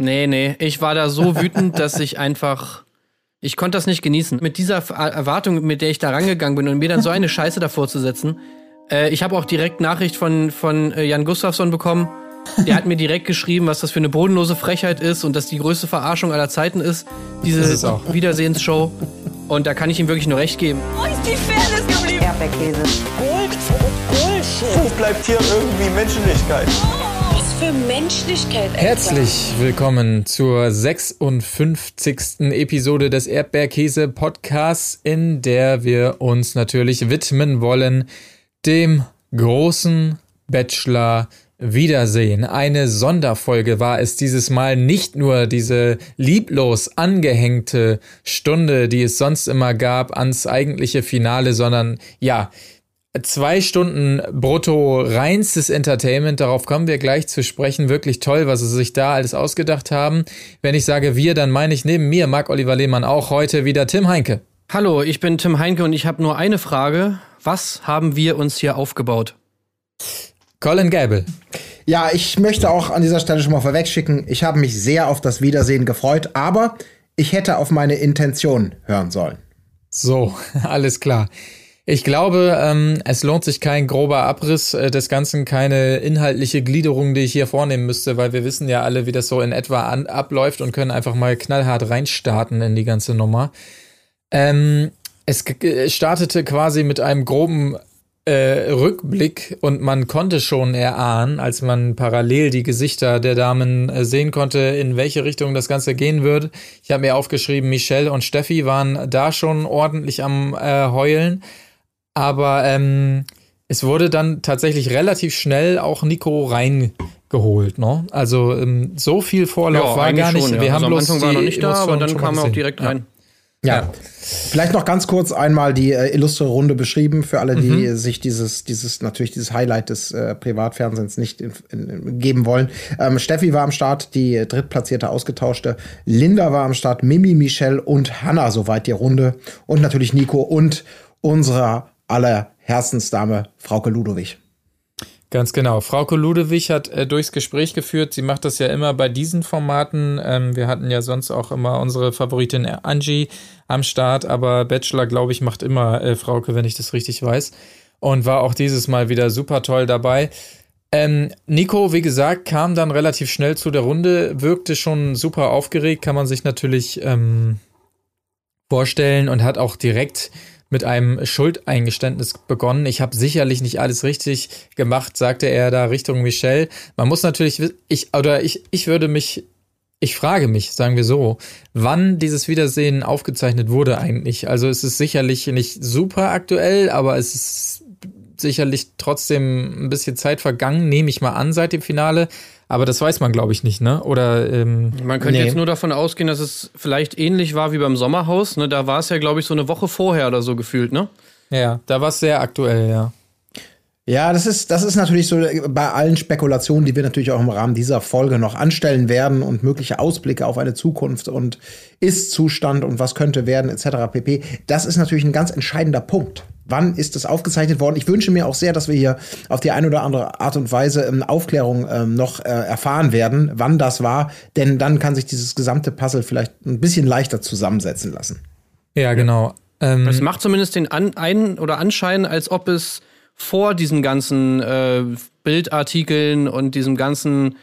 Nee, nee, ich war da so wütend, dass ich einfach. Ich konnte das nicht genießen. Mit dieser Erwartung, mit der ich da rangegangen bin und mir dann so eine Scheiße davor zu setzen. Äh, ich habe auch direkt Nachricht von, von äh, Jan Gustafsson bekommen. Der hat mir direkt geschrieben, was das für eine bodenlose Frechheit ist und dass die größte Verarschung aller Zeiten ist, diese ist Wiedersehensshow. Und da kann ich ihm wirklich nur recht geben. Wo ist die Fairness geblieben? Erdbeerkäse. Gold, Bullshit. Wo bleibt hier irgendwie Menschlichkeit? Was für Menschlichkeit, Alter. Herzlich willkommen zur 56. Episode des Erdbeerkäse Podcasts, in der wir uns natürlich widmen wollen dem großen Bachelor Wiedersehen. Eine Sonderfolge war es dieses Mal nicht nur diese lieblos angehängte Stunde, die es sonst immer gab ans eigentliche Finale, sondern ja, zwei Stunden brutto reinstes Entertainment. Darauf kommen wir gleich zu sprechen. Wirklich toll, was sie sich da alles ausgedacht haben. Wenn ich sage wir, dann meine ich neben mir Marc Oliver Lehmann auch heute wieder Tim Heinke. Hallo, ich bin Tim Heinke und ich habe nur eine Frage. Was haben wir uns hier aufgebaut? Colin Gable. Ja, ich möchte auch an dieser Stelle schon mal vorwegschicken, ich habe mich sehr auf das Wiedersehen gefreut, aber ich hätte auf meine Intention hören sollen. So, alles klar. Ich glaube, ähm, es lohnt sich kein grober Abriss äh, des Ganzen, keine inhaltliche Gliederung, die ich hier vornehmen müsste, weil wir wissen ja alle, wie das so in etwa an, abläuft und können einfach mal knallhart reinstarten in die ganze Nummer. Ähm, es startete quasi mit einem groben äh, Rückblick und man konnte schon erahnen, als man parallel die Gesichter der Damen äh, sehen konnte, in welche Richtung das Ganze gehen würde. Ich habe mir aufgeschrieben, Michelle und Steffi waren da schon ordentlich am äh, Heulen, aber ähm, es wurde dann tatsächlich relativ schnell auch Nico reingeholt. Ne? Also ähm, so viel Vorlauf Ja, war gar nicht. schon, ja. Wir Also haben am bloß Anfang war die noch nicht da, aber dann kam er auch direkt Ja. rein. Ja. Vielleicht noch ganz kurz einmal die äh, illustre Runde beschrieben für alle, die Mhm. sich dieses, dieses, natürlich dieses Highlight des äh, Privatfernsehens nicht in, in, geben wollen. Ähm, Steffi war am Start, die drittplatzierte ausgetauschte. Linda war am Start, Mimi, Michelle und Hannah, soweit die Runde. Und natürlich Nico und unsere aller Herzensdame, Frauke Ludowig. Ganz genau. Frauke Ludewig hat äh, durchs Gespräch geführt. Sie macht das ja immer bei diesen Formaten. Ähm, wir hatten ja sonst auch immer unsere Favoritin Angie am Start, aber Bachelor, glaube ich, macht immer äh, Frauke, wenn ich das richtig weiß. Und war auch dieses Mal wieder super toll dabei. Ähm, Nico, wie gesagt, kam dann relativ schnell zu der Runde, wirkte schon super aufgeregt, kann man sich natürlich ähm, vorstellen und hat auch direkt mit einem Schuldeingeständnis begonnen. Ich habe sicherlich nicht alles richtig gemacht, sagte er da Richtung Michelle. Man muss natürlich, ich oder ich, ich würde mich, ich frage mich, sagen wir so, wann dieses Wiedersehen aufgezeichnet wurde eigentlich. Also es ist sicherlich nicht super aktuell, aber es ist sicherlich trotzdem ein bisschen Zeit vergangen, nehme ich mal an seit dem Finale. Aber das weiß man, glaube ich, nicht, ne? Oder ähm, Man könnte Nee. jetzt nur davon ausgehen, dass es vielleicht ähnlich war wie beim Sommerhaus. Ne? Da war es ja, glaube ich, so eine Woche vorher oder so gefühlt, ne? ja, da war es sehr aktuell, ja. Ja, das ist, das ist natürlich so äh, bei allen Spekulationen, die wir natürlich auch im Rahmen dieser Folge noch anstellen werden und mögliche Ausblicke auf eine Zukunft und Ist-Zustand und was könnte werden, etc. pp. Das ist natürlich ein ganz entscheidender Punkt. Wann ist es aufgezeichnet worden? Ich wünsche mir auch sehr, dass wir hier auf die eine oder andere Art und Weise ähm, Aufklärung ähm, noch äh, erfahren werden, wann das war, denn dann kann sich dieses gesamte Puzzle vielleicht ein bisschen leichter zusammensetzen lassen. Ja, genau. Ähm, Es macht zumindest den An ein oder Anschein, als ob es vor diesen ganzen äh, Bildartikeln und diesem ganzen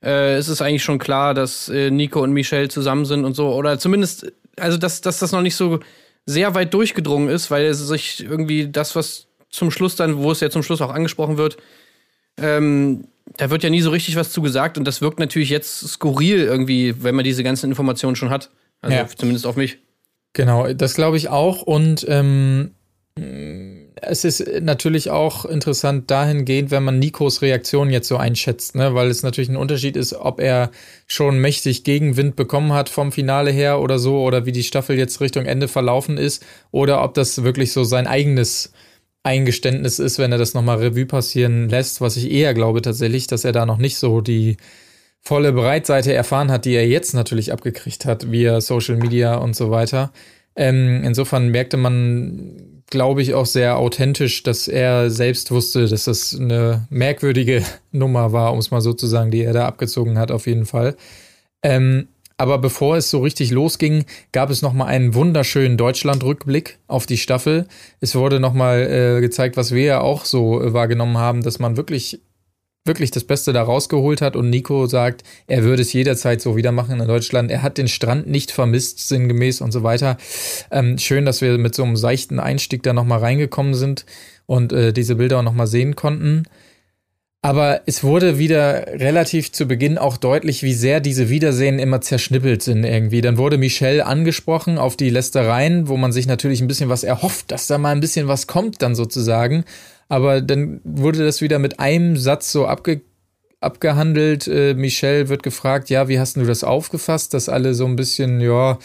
äh, ist es eigentlich schon klar, dass äh, Nico und Michelle zusammen sind und so. Oder zumindest, also dass, dass das noch nicht so sehr weit durchgedrungen ist, weil es sich irgendwie das, was zum Schluss dann, wo es ja zum Schluss auch angesprochen wird, ähm, da wird ja nie so richtig was zu gesagt und das wirkt natürlich jetzt skurril irgendwie, wenn man diese ganzen Informationen schon hat. Also Ja. zumindest auf mich. Genau, das glaube ich auch. Und ähm, es ist natürlich auch interessant dahingehend, wenn man Nikos Reaktion jetzt so einschätzt, ne? weil es natürlich ein Unterschied ist, ob er schon mächtig Gegenwind bekommen hat vom Finale her oder so, oder wie die Staffel jetzt Richtung Ende verlaufen ist, oder ob das wirklich so sein eigenes Eingeständnis ist, wenn er das nochmal Revue passieren lässt, was ich eher glaube tatsächlich, dass er da noch nicht so die volle Breitseite erfahren hat, die er jetzt natürlich abgekriegt hat, via Social Media und so weiter. Ähm, insofern merkte man, glaube ich, auch sehr authentisch, dass er selbst wusste, dass das eine merkwürdige Nummer war, um es mal so zu sagen, die er da abgezogen hat, auf jeden Fall. Ähm, aber bevor es so richtig losging, gab es noch mal einen wunderschönen Deutschland-Rückblick auf die Staffel. Es wurde noch mal äh, gezeigt, was wir ja auch so äh, wahrgenommen haben, dass man wirklich wirklich das Beste da rausgeholt hat und Nico sagt, er würde es jederzeit so wieder machen in Deutschland. Er hat den Strand nicht vermisst, sinngemäß und so weiter. Ähm, schön, dass wir mit so einem seichten Einstieg da nochmal reingekommen sind und äh, diese Bilder auch nochmal sehen konnten. Aber es wurde wieder relativ zu Beginn auch deutlich, wie sehr diese Wiedersehen immer zerschnippelt sind irgendwie. Dann wurde Michelle angesprochen auf die Lästereien, wo man sich natürlich ein bisschen was erhofft, dass da mal ein bisschen was kommt dann sozusagen. Aber dann wurde das wieder mit einem Satz so abge abgehandelt. Äh, Michelle wird gefragt, ja, wie hast du das aufgefasst, dass alle so ein bisschen, ja,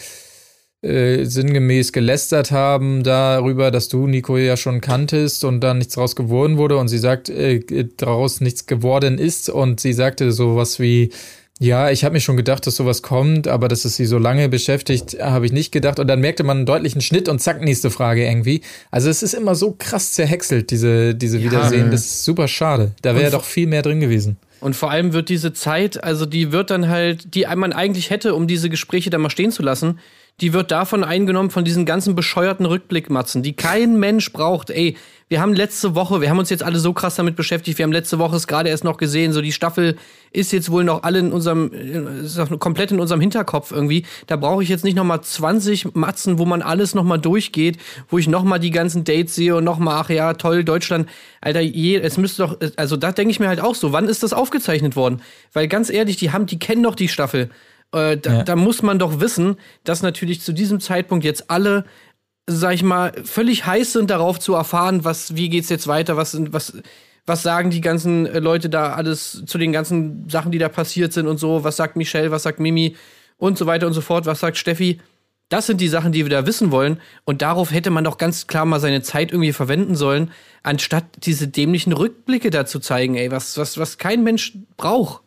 äh, sinngemäß gelästert haben darüber, dass du Nico ja schon kanntest und dann nichts draus geworden wurde und sie sagt, äh, daraus nichts geworden ist und sie sagte sowas wie, ja, ich habe mir schon gedacht, dass sowas kommt, aber dass es sie so lange beschäftigt, habe ich nicht gedacht. Und dann merkte man einen deutlichen Schnitt und zack, nächste Frage irgendwie. Also es ist immer so krass zerhäckselt, diese, diese ja, Wiedersehen. Das ist super schade. Da wäre doch viel mehr drin gewesen. Und vor allem wird diese Zeit, also die wird dann halt, die man eigentlich hätte, um diese Gespräche da mal stehen zu lassen, die wird davon eingenommen, von diesen ganzen bescheuerten Rückblickmatzen, die kein Mensch braucht. Ey, wir haben letzte Woche, wir haben uns jetzt alle so krass damit beschäftigt, wir haben letzte Woche es gerade erst noch gesehen, so die Staffel ist jetzt wohl noch alle in unserem, ist noch komplett in unserem Hinterkopf irgendwie. Da brauche ich jetzt nicht nochmal 20 Matzen, wo man alles nochmal durchgeht, wo ich nochmal die ganzen Dates sehe und nochmal, ach ja, toll, Deutschland. Alter, je, es müsste doch, also da denke ich mir halt auch so, wann ist das aufgezeichnet worden? Weil ganz ehrlich, die haben, die kennen doch die Staffel. Äh, da, ja. da muss man doch wissen, dass natürlich zu diesem Zeitpunkt jetzt alle sag ich mal, völlig heiß sind darauf zu erfahren, was, wie geht's jetzt weiter, was, was, was sagen die ganzen äh, Leute da alles zu den ganzen Sachen, die da passiert sind und so, was sagt Michelle, was sagt Mimi und so weiter und so fort, was sagt Steffi. Das sind die Sachen, die wir da wissen wollen. Und darauf hätte man doch ganz klar mal seine Zeit irgendwie verwenden sollen, anstatt diese dämlichen Rückblicke da zu zeigen, ey, was, was, was kein Mensch braucht.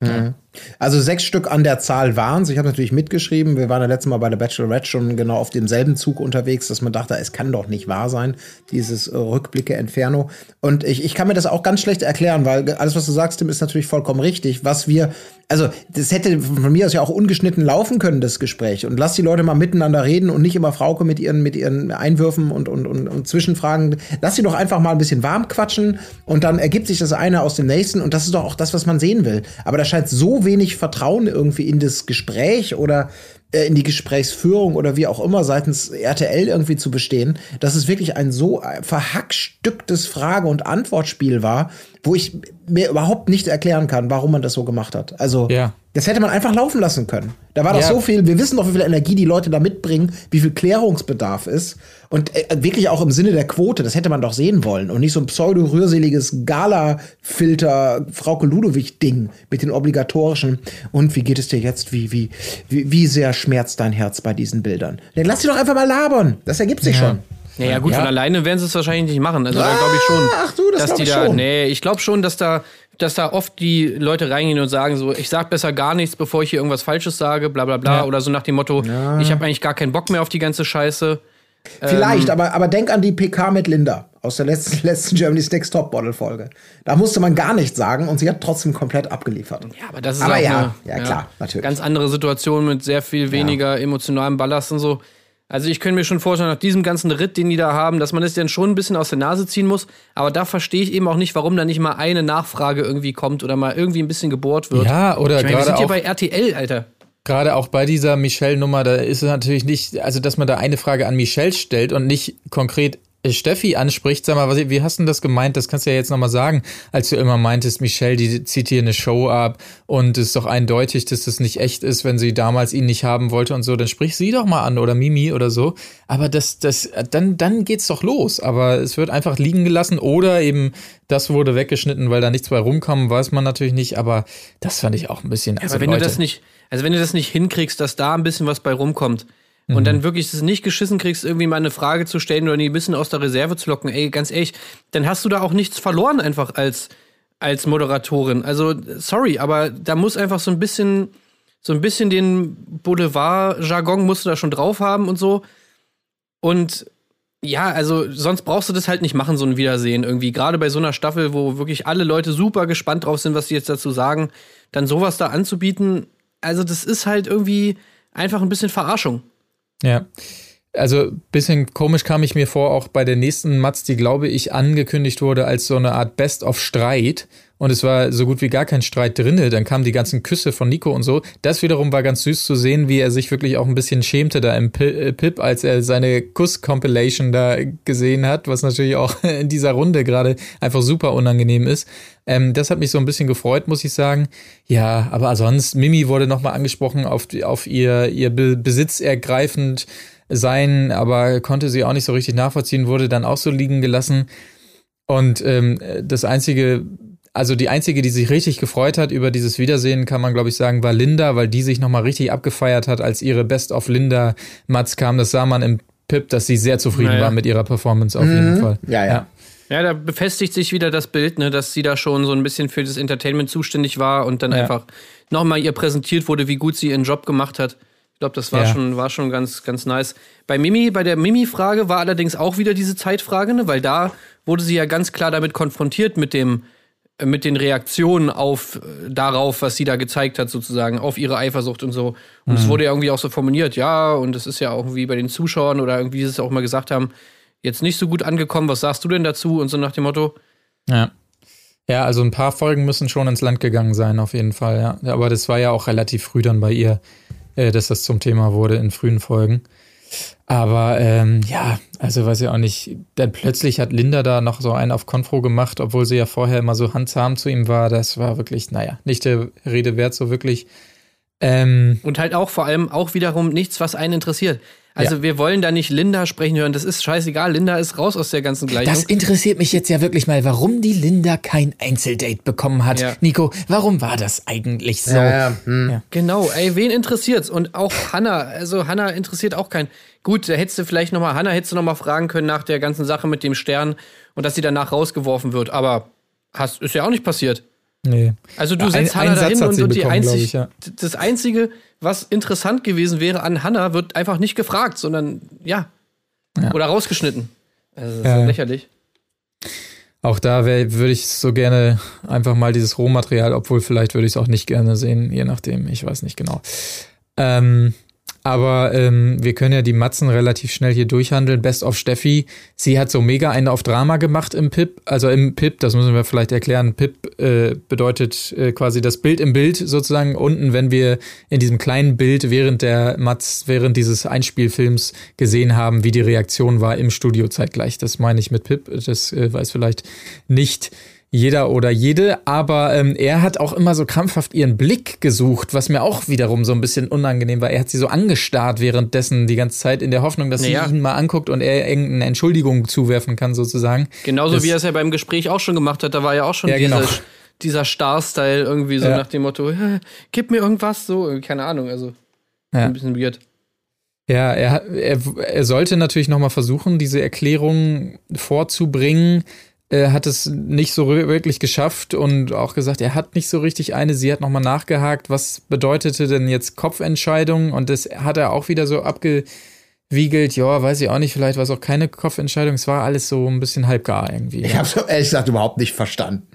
Mhm. Also sechs Stück an der Zahl waren es. Ich habe natürlich mitgeschrieben. Wir waren ja letztes Mal bei der Bachelorette schon genau auf demselben Zug unterwegs, dass man dachte, es kann doch nicht wahr sein, dieses äh, Rückblicke Inferno. Und ich, ich kann mir das auch ganz schlecht erklären, weil alles, was du sagst, Tim, ist natürlich vollkommen richtig. Was wir, also das hätte von mir aus ja auch ungeschnitten laufen können, das Gespräch. Und lass die Leute mal miteinander reden und nicht immer Frauke mit ihren, mit ihren Einwürfen und, und, und, und Zwischenfragen. Lass sie doch einfach mal ein bisschen warm quatschen und dann ergibt sich das eine aus dem nächsten. Und das ist doch auch das, was man sehen will. Aber da scheint so wenig Vertrauen irgendwie in das Gespräch oder in die Gesprächsführung oder wie auch immer seitens RTL irgendwie zu bestehen, dass es wirklich ein so verhackstücktes Frage- und Antwortspiel war, wo ich mir überhaupt nicht erklären kann, warum man das so gemacht hat. Also, ja. das hätte man einfach laufen lassen können. Da war doch ja. so viel, wir wissen doch, wie viel Energie die Leute da mitbringen, wie viel Klärungsbedarf ist. Und äh, wirklich auch im Sinne der Quote, das hätte man doch sehen wollen. Und nicht so ein pseudo-rührseliges Gala-Filter Frauke Ludowig-Ding mit den obligatorischen. Und wie geht es dir jetzt? Wie, wie, wie, wie sehr schmerzt dein Herz bei diesen Bildern? Dann lass sie doch einfach mal labern. Das ergibt sich ja. schon. Naja, gut, ja. von alleine werden sie es wahrscheinlich nicht machen. Also ah, da glaube ich schon. Ach du, das dass die ich da, schon. Nee, ich glaube schon, dass da, dass da oft die Leute reingehen und sagen so, ich sag besser gar nichts, bevor ich hier irgendwas Falsches sage, bla bla bla. Ja. Oder so nach dem Motto, ja. ich habe eigentlich gar keinen Bock mehr auf die ganze Scheiße. Vielleicht, ähm, aber, aber denk an die PK mit Linda aus der letzten, letzten Germany's Next Top Bottle Folge. Da musste man gar nichts sagen und sie hat trotzdem komplett abgeliefert. Ja, aber das ist aber auch ja, eine, ja, klar, natürlich. Ganz andere Situation mit sehr viel weniger emotionalem Ballast und so. Also ich könnte mir schon vorstellen, nach diesem ganzen Ritt, den die da haben, dass man es das dann schon ein bisschen aus der Nase ziehen muss. Aber da verstehe ich eben auch nicht, warum da nicht mal eine Nachfrage irgendwie kommt oder mal irgendwie ein bisschen gebohrt wird. Ja, oder ich meine, wir sind hier bei RTL, Alter. Gerade auch bei dieser Michelle-Nummer, da ist es natürlich nicht, also dass man da eine Frage an Michelle stellt und nicht konkret Steffi anspricht, sag mal, was, wie hast du das gemeint? Das kannst du ja jetzt nochmal sagen, als du immer meintest, Michelle, die zieht hier eine Show ab und es ist doch eindeutig, dass das nicht echt ist, wenn sie damals ihn nicht haben wollte und so, dann sprich sie doch mal an oder Mimi oder so. Aber das, das, dann, dann geht's doch los. Aber es wird einfach liegen gelassen oder eben das wurde weggeschnitten, weil da nichts bei rumkommen, weiß man natürlich nicht, aber das fand ich auch ein bisschen. Also aber wenn Leute, du das nicht, also wenn du das nicht hinkriegst, dass da ein bisschen was bei rumkommt, und dann mhm. wirklich es nicht geschissen kriegst, irgendwie mal eine Frage zu stellen oder die ein bisschen aus der Reserve zu locken, ey, ganz ehrlich, dann hast du da auch nichts verloren einfach als, als Moderatorin. Also, sorry, aber da muss einfach so ein bisschen, so ein bisschen den Boulevard-Jargon musst du da schon drauf haben und so. Und ja, also sonst brauchst du das halt nicht machen, so ein Wiedersehen irgendwie. Gerade bei so einer Staffel, wo wirklich alle Leute super gespannt drauf sind, was sie jetzt dazu sagen, dann sowas da anzubieten, also das ist halt irgendwie einfach ein bisschen Verarschung. Ja. Also bisschen komisch kam ich mir vor, auch bei der nächsten Matz, die glaube ich angekündigt wurde als so eine Art Best of Streit. Und es war so gut wie gar kein Streit drinne. Dann kamen die ganzen Küsse von Nico und so. Das wiederum war ganz süß zu sehen, wie er sich wirklich auch ein bisschen schämte da im äh, Pip, als er seine Kuss-Compilation da gesehen hat, was natürlich auch in dieser Runde gerade einfach super unangenehm ist. Ähm, das hat mich so ein bisschen gefreut, muss ich sagen. Ja, aber sonst, Mimi wurde nochmal angesprochen auf, auf ihr, ihr Besitz ergreifend sein, aber konnte sie auch nicht so richtig nachvollziehen, wurde dann auch so liegen gelassen. Und ähm, das einzige, also die einzige, die sich richtig gefreut hat über dieses Wiedersehen, kann man glaube ich sagen, war Linda, weil die sich nochmal richtig abgefeiert hat, als ihre Best of Linda Mats kam. Das sah man im Pip, dass sie sehr zufrieden naja. war mit ihrer Performance auf mhm. jeden Fall. Ja, ja. Ja, da befestigt sich wieder das Bild, ne, dass sie da schon so ein bisschen für das Entertainment zuständig war und dann ja. einfach nochmal ihr präsentiert wurde, wie gut sie ihren Job gemacht hat. Ich glaube, das war ja. schon, war schon ganz, ganz nice. Bei Mimi, bei der Mimi-Frage war allerdings auch wieder diese Zeitfrage, ne? weil da wurde sie ja ganz klar damit konfrontiert mit dem, äh, mit den Reaktionen auf äh, darauf, was sie da gezeigt hat, sozusagen, auf ihre Eifersucht und so. Und es mhm. wurde ja irgendwie auch so formuliert, ja, und es ist ja auch irgendwie bei den Zuschauern oder irgendwie, wie sie es auch mal gesagt haben, jetzt nicht so gut angekommen. Was sagst du denn dazu? Und so nach dem Motto. Ja. Ja, also ein paar Folgen müssen schon ins Land gegangen sein, auf jeden Fall, ja. Aber das war ja auch relativ früh dann bei ihr äh, dass das zum Thema wurde in frühen Folgen. Aber ähm, ja, also weiß ich auch nicht. Dann plötzlich hat Linda da noch so einen auf Konfro gemacht, obwohl sie ja vorher immer so handzahm zu ihm war. Das war wirklich, naja, nicht der Rede wert so wirklich. Ähm, Und halt auch vor allem auch wiederum nichts, was einen interessiert. Also ja. wir wollen da nicht Linda sprechen hören. Das ist scheißegal. Linda ist raus aus der ganzen Gleichung. Das interessiert mich jetzt ja wirklich mal, warum die Linda kein Einzeldate bekommen hat. Ja. Nico, warum war das eigentlich so? Ja, hm. Genau, ey, wen interessiert's? Und auch Hannah, also Hannah interessiert auch keinen. Gut, da hättest du vielleicht nochmal, Hannah hättest du nochmal fragen können nach der ganzen Sache mit dem Stern und dass sie danach rausgeworfen wird. Aber hast, ist ja auch nicht passiert. Nee. Also du setzt ein, Hannah dahin und, und die einzig, ich, ja. das einzige, was interessant gewesen wäre an Hannah, wird einfach nicht gefragt, sondern ja. ja. Oder rausgeschnitten. Also das ist ja. lächerlich. Auch da würde ich so gerne einfach mal dieses Rohmaterial, obwohl vielleicht würde ich es auch nicht gerne sehen, je nachdem, ich weiß nicht genau. Ähm, aber ähm, wir können ja die Matzen relativ schnell hier durchhandeln. Best of Steffi. Sie hat so mega eine auf Drama gemacht im Pip. Also im Pip, das müssen wir vielleicht erklären. Pip äh, bedeutet äh, quasi das Bild im Bild sozusagen unten, wenn wir in diesem kleinen Bild während der Matz, während dieses Einspielfilms gesehen haben, wie die Reaktion war im Studio zeitgleich. Das meine ich mit Pip. Das äh, weiß vielleicht nicht jeder oder jede, aber ähm, er hat auch immer so krampfhaft ihren Blick gesucht, was mir auch wiederum so ein bisschen unangenehm war. Er hat sie so angestarrt währenddessen die ganze Zeit in der Hoffnung, dass naja. sie ihn mal anguckt und er irgendeine Entschuldigung zuwerfen kann, sozusagen. Genauso das, wie er es ja beim Gespräch auch schon gemacht hat, da war ja auch schon ja, diese, genau. dieser Star-Style irgendwie so ja. nach dem Motto, gib mir irgendwas, so, keine Ahnung, also ja. ein bisschen weird. Ja, er, er, er sollte natürlich nochmal versuchen, diese Erklärung vorzubringen, er hat es nicht so wirklich geschafft und auch gesagt, er hat nicht so richtig eine. Sie hat nochmal nachgehakt, was bedeutete denn jetzt Kopfentscheidung? Und das hat er auch wieder so abgewiegelt. Ja, weiß ich auch nicht, vielleicht war es auch keine Kopfentscheidung. Es war alles so ein bisschen halbgar irgendwie. Ich habe es ehrlich gesagt überhaupt nicht verstanden.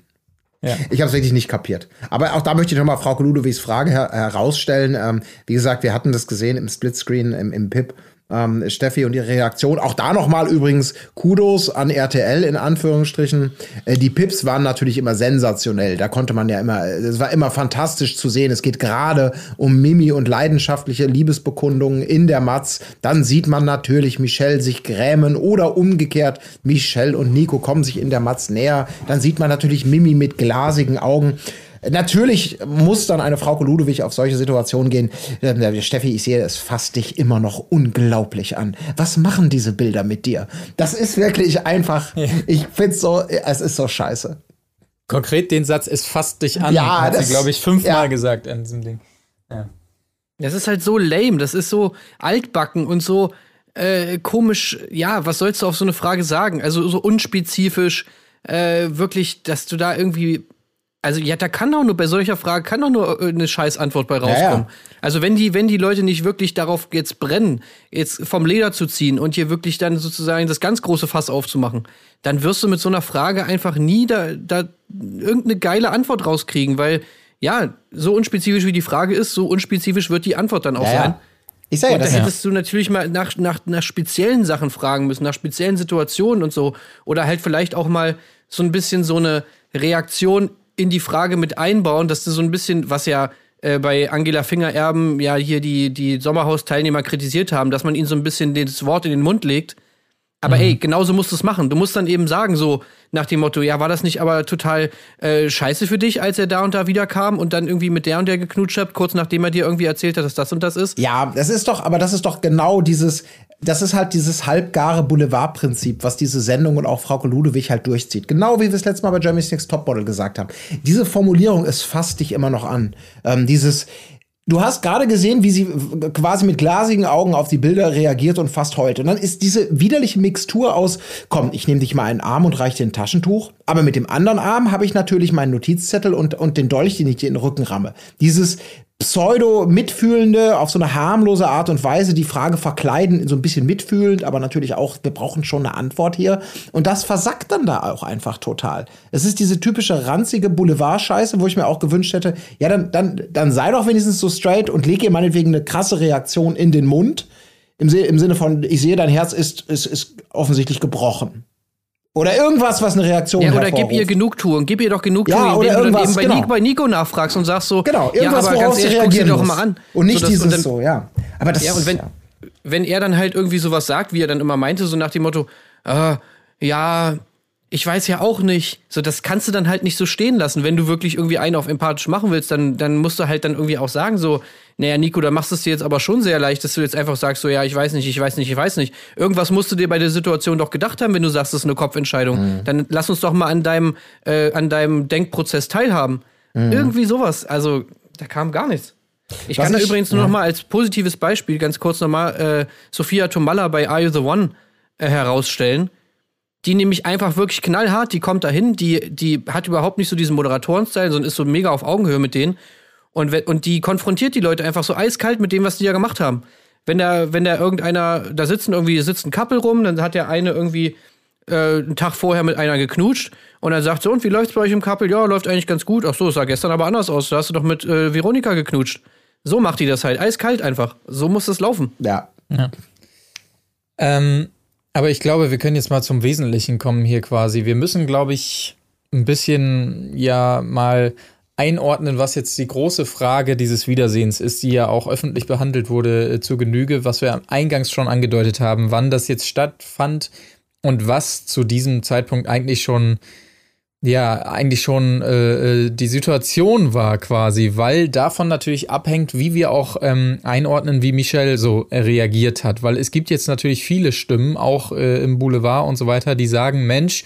Ja. Ich habe es wirklich nicht kapiert. Aber auch da möchte ich nochmal Frau Ludowigs Frage her herausstellen. Ähm, wie gesagt, wir hatten das gesehen im Splitscreen, im, im PIP ähm, Steffi und ihre Reaktion. Auch da nochmal übrigens Kudos an RTL in Anführungsstrichen. Äh, die Pips waren natürlich immer sensationell. Da konnte man ja immer, es war immer fantastisch zu sehen. Es geht gerade um Mimi und leidenschaftliche Liebesbekundungen in der Matz. Dann sieht man natürlich Michelle sich grämen oder umgekehrt Michelle und Nico kommen sich in der Matz näher. Dann sieht man natürlich Mimi mit glasigen Augen. Natürlich muss dann eine Frau Ludewig auf solche Situationen gehen. Äh, Steffi, ich sehe, es fasst dich immer noch unglaublich an. Was machen diese Bilder mit dir? Das ist wirklich einfach, ja. ich finde so, es ist so scheiße. Konkret den Satz, es fasst dich an, ja, hat das, sie, glaube ich, fünfmal ja. gesagt in diesem Ding. Ja. Das ist halt so lame, das ist so altbacken und so äh, komisch. Ja, was sollst du auf so eine Frage sagen? Also so unspezifisch, äh, wirklich, dass du da irgendwie also ja, da kann doch nur bei solcher Frage kann doch nur äh, eine scheiß Antwort bei rauskommen. Ja, ja. Also wenn die, wenn die Leute nicht wirklich darauf jetzt brennen, jetzt vom Leder zu ziehen und hier wirklich dann sozusagen das ganz große Fass aufzumachen, dann wirst du mit so einer Frage einfach nie da, da irgendeine geile Antwort rauskriegen, weil ja, so unspezifisch wie die Frage ist, so unspezifisch wird die Antwort dann auch Ja, ja. sein. Ich sage ja, Und da hättest du natürlich mal nach, nach, nach speziellen Sachen fragen müssen, nach speziellen Situationen und so. Oder halt vielleicht auch mal so ein bisschen so eine Reaktion in die Frage mit einbauen, dass du so ein bisschen, was ja äh, bei Angela Fingererben ja hier die, die Sommerhausteilnehmer kritisiert haben, dass man ihnen so ein bisschen das Wort in den Mund legt. Aber ey, genauso musst du es machen. Du musst dann eben sagen, so nach dem Motto, ja, war das nicht aber total äh, scheiße für dich, als er da und da wiederkam und dann irgendwie mit der und der geknutscht hat, kurz nachdem er dir irgendwie erzählt hat, dass das und das ist? Ja, das ist doch, aber das ist doch genau dieses, das ist halt dieses halbgare Boulevardprinzip, was diese Sendung und auch Frau Ludewig halt durchzieht. Genau wie wir es letztes Mal bei Jeremy's Next Topmodel gesagt haben. Diese Formulierung, es fasst dich immer noch an. Ähm, dieses, Du hast gerade gesehen, wie sie quasi mit glasigen Augen auf die Bilder reagiert und fast heult. Und dann ist diese widerliche Mixtur aus, komm, ich nehme dich mal einen Arm und reiche dir ein Taschentuch. Aber mit dem anderen Arm habe ich natürlich meinen Notizzettel und, und den Dolch, den ich dir in den Rücken ramme. Dieses pseudo-mitfühlende, auf so eine harmlose Art und Weise die Frage verkleiden, so ein bisschen mitfühlend, aber natürlich auch, wir brauchen schon eine Antwort hier. Und das versackt dann da auch einfach total. Es ist diese typische ranzige Boulevard-Scheiße, wo ich mir auch gewünscht hätte, ja, dann, dann, dann sei doch wenigstens so straight und leg ihr meinetwegen eine krasse Reaktion in den Mund. Im, im Sinne von, ich sehe, dein Herz ist, ist, ist offensichtlich gebrochen. Oder irgendwas, was eine Reaktion Ja, oder gib ihr Genugtuung. Gib ihr doch Genugtuung, Ja, oder indem du dann eben bei, genau. Nico, bei Nico nachfragst und sagst so, Genau, ja, irgendwas, aber worauf ganz ehrlich, guck sie doch mal an. Und nicht So, dass- dieses und dann, so, ja. Aber das Ja, und wenn, ja. wenn er dann halt irgendwie sowas sagt, wie er dann immer meinte, so nach dem Motto, äh, ja, ich weiß ja auch nicht. So, das kannst du dann halt nicht so stehen lassen. Wenn du wirklich irgendwie einen auf empathisch machen willst, dann, dann musst du halt dann irgendwie auch sagen, so, naja, Nico, da machst du es dir jetzt aber schon sehr leicht, dass du jetzt einfach sagst, so, ja, ich weiß nicht, ich weiß nicht, ich weiß nicht. Irgendwas musst du dir bei der Situation doch gedacht haben, wenn du sagst, das ist eine Kopfentscheidung. Dann lass uns doch mal an deinem, äh, an deinem Denkprozess teilhaben. Irgendwie sowas. Also, da kam gar nichts. Ich Was kann da ich- übrigens nur noch mal als positives Beispiel ganz kurz noch mal äh, Sophia Tomalla bei Are You the One äh, herausstellen. Die nämlich einfach wirklich knallhart, die kommt dahin, die, die hat überhaupt nicht so diesen Moderatoren-Style, sondern ist so mega auf Augenhöhe mit denen. Und, und die konfrontiert die Leute einfach so eiskalt mit dem, was die da gemacht haben. Wenn da, wenn da irgendeiner, da sitzen irgendwie, sitzt ein Couple rum, dann hat der eine irgendwie äh, einen Tag vorher mit einer geknutscht und dann sagt so, und wie läuft's bei euch im Couple? Ja, läuft eigentlich ganz gut. Ach so, es sah gestern aber anders aus. Da hast du doch mit äh, Veronika geknutscht. So macht die das halt, eiskalt einfach. So muss das laufen. ja. Ähm, aber ich glaube, wir können jetzt mal zum Wesentlichen kommen hier quasi. Wir müssen, glaube ich, ein bisschen ja mal einordnen, was jetzt die große Frage dieses Wiedersehens ist, die ja auch öffentlich behandelt wurde äh, zu Genüge, was wir eingangs schon angedeutet haben, wann das jetzt stattfand und was zu diesem Zeitpunkt eigentlich schon ja, eigentlich schon äh, äh, die Situation war quasi, weil davon natürlich abhängt, wie wir auch ähm, einordnen, wie Michel so reagiert hat. Weil es gibt jetzt natürlich viele Stimmen, auch äh, im Boulevard und so weiter, die sagen, Mensch,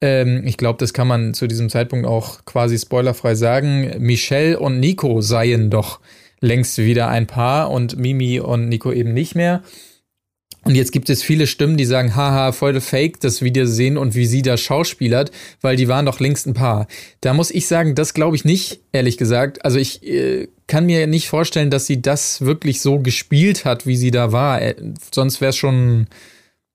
ähm, ich glaube, das kann man zu diesem Zeitpunkt auch quasi spoilerfrei sagen, Michel und Nico seien doch längst wieder ein Paar und Mimi und Nico eben nicht mehr. Und jetzt gibt es viele Stimmen, die sagen, haha, voll fake, das Video sehen und wie sie da schauspielert, weil die waren doch längst ein Paar. Da muss ich sagen, das glaube ich nicht, ehrlich gesagt. Also ich äh, kann mir nicht vorstellen, dass sie das wirklich so gespielt hat, wie sie da war. Äh, sonst wäre es schon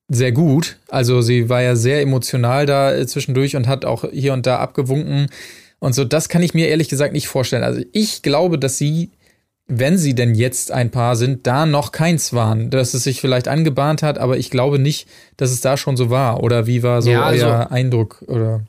sehr gut. Also sie war ja sehr emotional da äh, zwischendurch und hat auch hier und da abgewunken. Und so, das kann ich mir ehrlich gesagt nicht vorstellen. Also ich glaube, dass sie wenn sie denn jetzt ein Paar sind, da noch keins waren, dass es sich vielleicht angebahnt hat, aber ich glaube nicht, dass es da schon so war. Oder wie war so Ja, also- euer Eindruck? Oder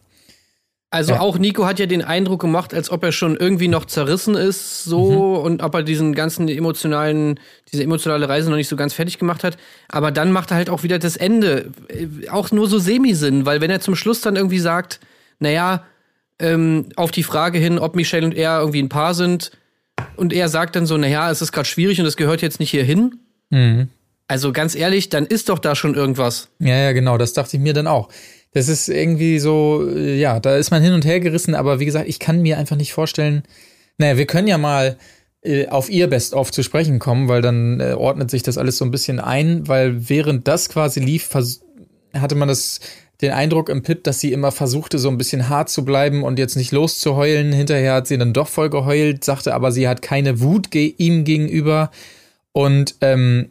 Also Ja. auch Nico hat ja den Eindruck gemacht, als ob er schon irgendwie noch zerrissen ist, so und ob er diesen ganzen emotionalen, diese emotionale Reise noch nicht so ganz fertig gemacht hat. Aber dann macht er halt auch wieder das Ende äh, auch nur so Semi-Sinn, weil wenn er zum Schluss dann irgendwie sagt, naja, ähm, auf die Frage hin, ob Michelle und er irgendwie ein Paar sind, und er sagt dann so, naja, es ist gerade schwierig und es gehört jetzt nicht hier hin. Also ganz ehrlich, dann ist doch da schon irgendwas. ja, ja, genau, das dachte ich mir dann auch. Das ist irgendwie so, äh, ja, da ist man hin und her gerissen, aber wie gesagt, ich kann mir einfach nicht vorstellen. Naja, wir können ja mal äh, auf ihr Best-of zu sprechen kommen, weil dann äh, ordnet sich das alles so ein bisschen ein, weil während das quasi lief, hatte man das den Eindruck im Pit, dass sie immer versuchte, so ein bisschen hart zu bleiben und jetzt nicht loszuheulen. Hinterher hat sie dann doch voll geheult, sagte aber, sie hat keine Wut ge ihm gegenüber. Und ähm,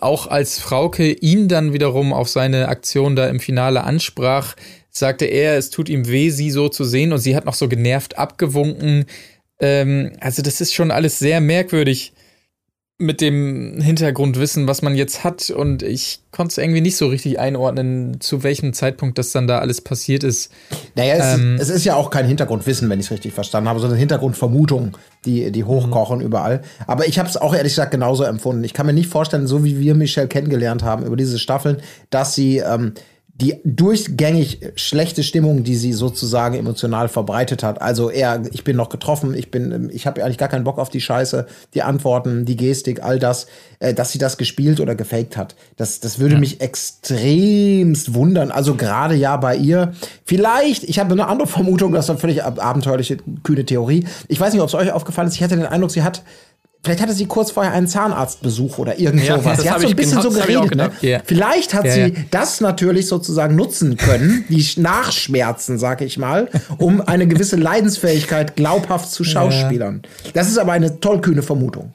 auch als Frauke ihn dann wiederum auf seine Aktion da im Finale ansprach, sagte er, es tut ihm weh, sie so zu sehen. Und sie hat noch so genervt abgewunken. Ähm, also, das ist schon alles sehr merkwürdig mit dem Hintergrundwissen, was man jetzt hat. Und ich konnte es irgendwie nicht so richtig einordnen, zu welchem Zeitpunkt das dann da alles passiert ist. Naja, es, Ähm. es ist ja auch kein Hintergrundwissen, wenn ich es richtig verstanden habe, sondern Hintergrundvermutungen, die, die hochkochen überall. Aber ich habe es auch ehrlich gesagt genauso empfunden. Ich kann mir nicht vorstellen, so wie wir Michelle kennengelernt haben über diese Staffeln, dass sie ähm, die durchgängig schlechte Stimmung, die sie sozusagen emotional verbreitet hat. Also eher, ich bin noch getroffen, ich bin, ich habe eigentlich gar keinen Bock auf die Scheiße, die Antworten, die Gestik, all das, äh, dass sie das gespielt oder gefaked hat. Das, das würde mich extremst wundern. Also gerade ja bei ihr. Vielleicht, ich habe eine andere Vermutung, das ist eine völlig ab- abenteuerliche, kühne Theorie. Ich weiß nicht, ob es euch aufgefallen ist. Ich hatte den Eindruck, sie hat Vielleicht hatte sie kurz vorher einen Zahnarztbesuch oder irgend Ja, sowas. das Sie hat so ein ich bisschen genau- so das geredet. Ne? Ja. Vielleicht hat Ja, sie ja. das natürlich sozusagen nutzen können, die Nachschmerzen, sag ich mal, um eine gewisse Leidensfähigkeit glaubhaft zu schauspielern. Das ist aber eine tollkühne Vermutung.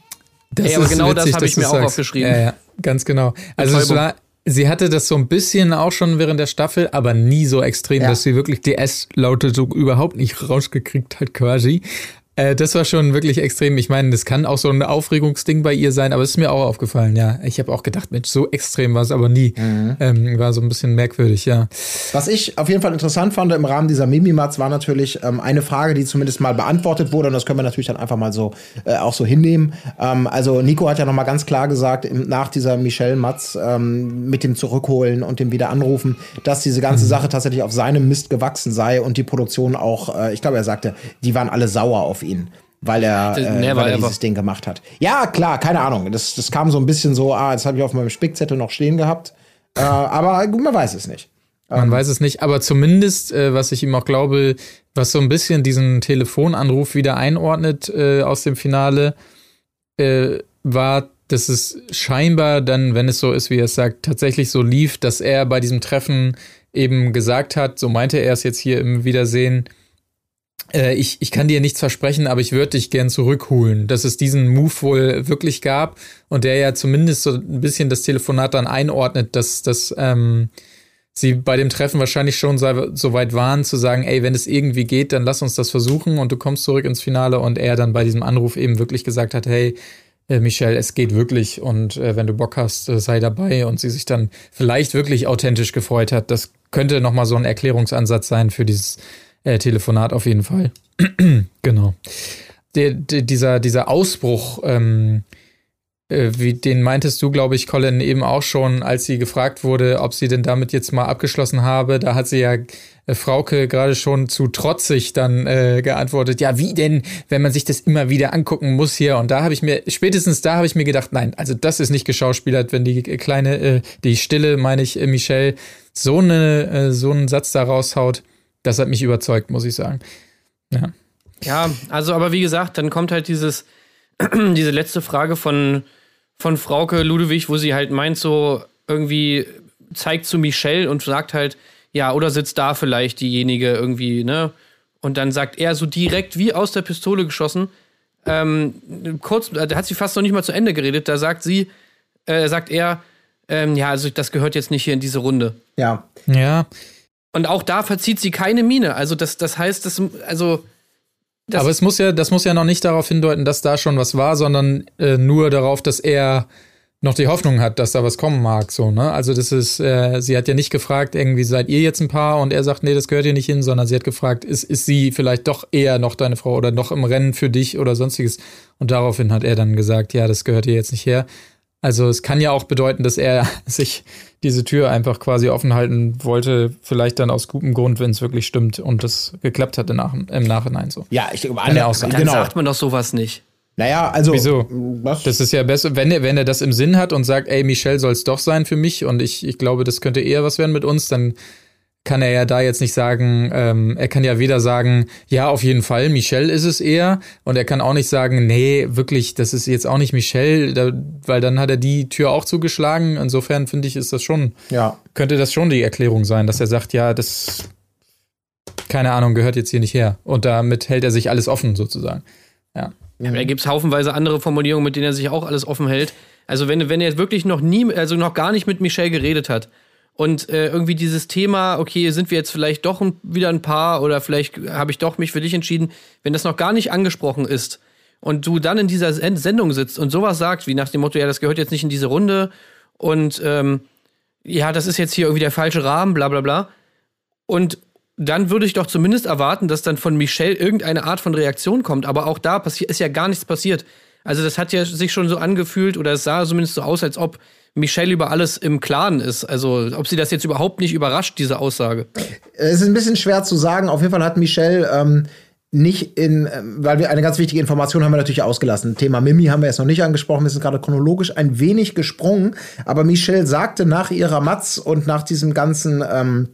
Das Ey, aber ist genau das witzig, hab dass ich mir du's auch sagst. aufgeschrieben. Ja, ja, ganz genau. Also es war, sie hatte das so ein bisschen auch schon während der Staffel, aber nie so extrem, Ja. dass sie wirklich die S-Laute so überhaupt nicht rausgekriegt hat quasi. Äh, das war schon wirklich extrem. Ich meine, das kann auch so ein Aufregungsding bei ihr sein, aber es ist mir auch aufgefallen, ja. Ich habe auch gedacht, Mensch, so extrem war es aber nie. Mhm. Ähm, war so ein bisschen merkwürdig, ja. Was ich auf jeden Fall interessant fand im Rahmen dieser Mimimats war natürlich ähm, eine Frage, die zumindest mal beantwortet wurde und das können wir natürlich dann einfach mal so äh, auch so hinnehmen. Ähm, also Nico hat ja noch mal ganz klar gesagt im, nach dieser Michelle Matz ähm, mit dem Zurückholen und dem Wiederanrufen, dass diese ganze Sache tatsächlich auf seinem Mist gewachsen sei und die Produktion auch, äh, ich glaube, er sagte, die waren alle sauer auf ihn. Weil er, äh, never weil er dieses Ding gemacht hat. Ja, klar, keine Ahnung. Das, das kam so ein bisschen so, ah, das habe ich auf meinem Spickzettel noch stehen gehabt. Äh, aber gut, man weiß es nicht. Man weiß es nicht, aber zumindest, äh, was ich ihm auch glaube, was so ein bisschen diesen Telefonanruf wieder einordnet äh, aus dem Finale, äh, war, dass es scheinbar dann, wenn es so ist, wie er es sagt, tatsächlich so lief, dass er bei diesem Treffen eben gesagt hat, so meinte er es jetzt hier im Wiedersehen, äh, ich, ich kann dir nichts versprechen, aber ich würde dich gern zurückholen. Dass es diesen Move wohl wirklich gab und der ja zumindest so ein bisschen das Telefonat dann einordnet, dass, dass ähm, sie bei dem Treffen wahrscheinlich schon so, weit waren, zu sagen, ey, wenn es irgendwie geht, dann lass uns das versuchen und du kommst zurück ins Finale und er dann bei diesem Anruf eben wirklich gesagt hat, hey, äh, Michelle, es geht wirklich und äh, wenn du Bock hast, äh, sei dabei und sie sich dann vielleicht wirklich authentisch gefreut hat. Das könnte nochmal so ein Erklärungsansatz sein für dieses äh, Telefonat auf jeden Fall. genau. Der, der, dieser, dieser Ausbruch, ähm, äh, wie, den meintest du, glaube ich, Colin, eben auch schon, als sie gefragt wurde, ob sie denn damit jetzt mal abgeschlossen habe. Da hat sie ja äh, Frauke gerade schon zu trotzig dann äh, geantwortet. Ja, wie denn, wenn man sich das immer wieder angucken muss hier? Und da habe ich mir, spätestens da habe ich mir gedacht, nein, also das ist nicht geschauspielert, wenn die kleine, äh, die Stille, meine ich, äh, Michelle, so, eine, äh, so einen Satz da raushaut. Das hat mich überzeugt, muss ich sagen. Ja. Ja, also aber wie gesagt, dann kommt halt dieses, diese letzte Frage von, von Frauke Ludewig, wo sie halt meint, so irgendwie zeigt zu Michelle und sagt halt, ja, oder sitzt da vielleicht diejenige irgendwie, ne? Und dann sagt er so direkt wie aus der Pistole geschossen, ähm, kurz, da hat sie fast noch nicht mal zu Ende geredet, da sagt sie, äh, sagt er, ähm, ja, also das gehört jetzt nicht hier in diese Runde. Ja. Ja, Und auch da verzieht sie keine Miene. Also das, das heißt, das, also Das- aber es muss ja, das muss ja noch nicht darauf hindeuten, dass da schon was war, sondern äh, nur darauf, dass er noch die Hoffnung hat, dass da was kommen mag, so, ne? Also das ist, äh, sie hat ja nicht gefragt, irgendwie seid ihr jetzt ein Paar und er sagt, nee, das gehört hier nicht hin, sondern sie hat gefragt, ist, ist sie vielleicht doch eher noch deine Frau oder noch im Rennen für dich oder sonstiges? Und daraufhin hat er dann gesagt, ja, das gehört hier jetzt nicht her. Also es kann ja auch bedeuten, dass er sich diese Tür einfach quasi offen halten wollte, vielleicht dann aus gutem Grund, wenn es wirklich stimmt und das geklappt hatte nach, im Nachhinein so. Ja, ich glaube, auch sein. dann genau. sagt man doch sowas nicht. Naja, also. Wieso? Was? Das ist ja besser, wenn er, wenn er das im Sinn hat und sagt, ey, Michelle soll es doch sein für mich und ich, ich glaube, das könnte eher was werden mit uns, dann kann er ja da jetzt nicht sagen, ähm, er kann ja weder sagen, ja, auf jeden Fall, Michelle ist es eher, und er kann auch nicht sagen, nee, wirklich, das ist jetzt auch nicht Michelle, da, weil dann hat er die Tür auch zugeschlagen. Insofern finde ich, ist das schon, ja. könnte das schon die Erklärung sein, dass er sagt, ja, das, keine Ahnung, gehört jetzt hier nicht her. Und damit hält er sich alles offen, sozusagen. Ja. Ja, da gibt es haufenweise andere Formulierungen, mit denen er sich auch alles offen hält. Also wenn, wenn er jetzt wirklich noch nie, also noch gar nicht mit Michelle geredet hat Und äh, irgendwie dieses Thema, okay, sind wir jetzt vielleicht doch ein, wieder ein Paar oder vielleicht habe ich doch mich für dich entschieden, wenn das noch gar nicht angesprochen ist und du dann in dieser Sendung sitzt und sowas sagst, wie nach dem Motto, ja, das gehört jetzt nicht in diese Runde und ähm, ja, das ist jetzt hier irgendwie der falsche Rahmen, bla bla bla. Und dann würde ich doch zumindest erwarten, dass dann von Michelle irgendeine Art von Reaktion kommt. Aber auch da ist ja gar nichts passiert. Also das hat ja sich schon so angefühlt oder es sah zumindest so aus, als ob Michelle über alles im Klaren ist. Also ob sie das jetzt überhaupt nicht überrascht, diese Aussage. Es ist ein bisschen schwer zu sagen. Auf jeden Fall hat Michelle ähm, nicht in, ähm, weil wir eine ganz wichtige Information haben wir natürlich ausgelassen. Thema Mimi haben wir jetzt noch nicht angesprochen. Wir sind gerade chronologisch ein wenig gesprungen. Aber Michelle sagte nach ihrer Matz und nach diesem ganzen ähm,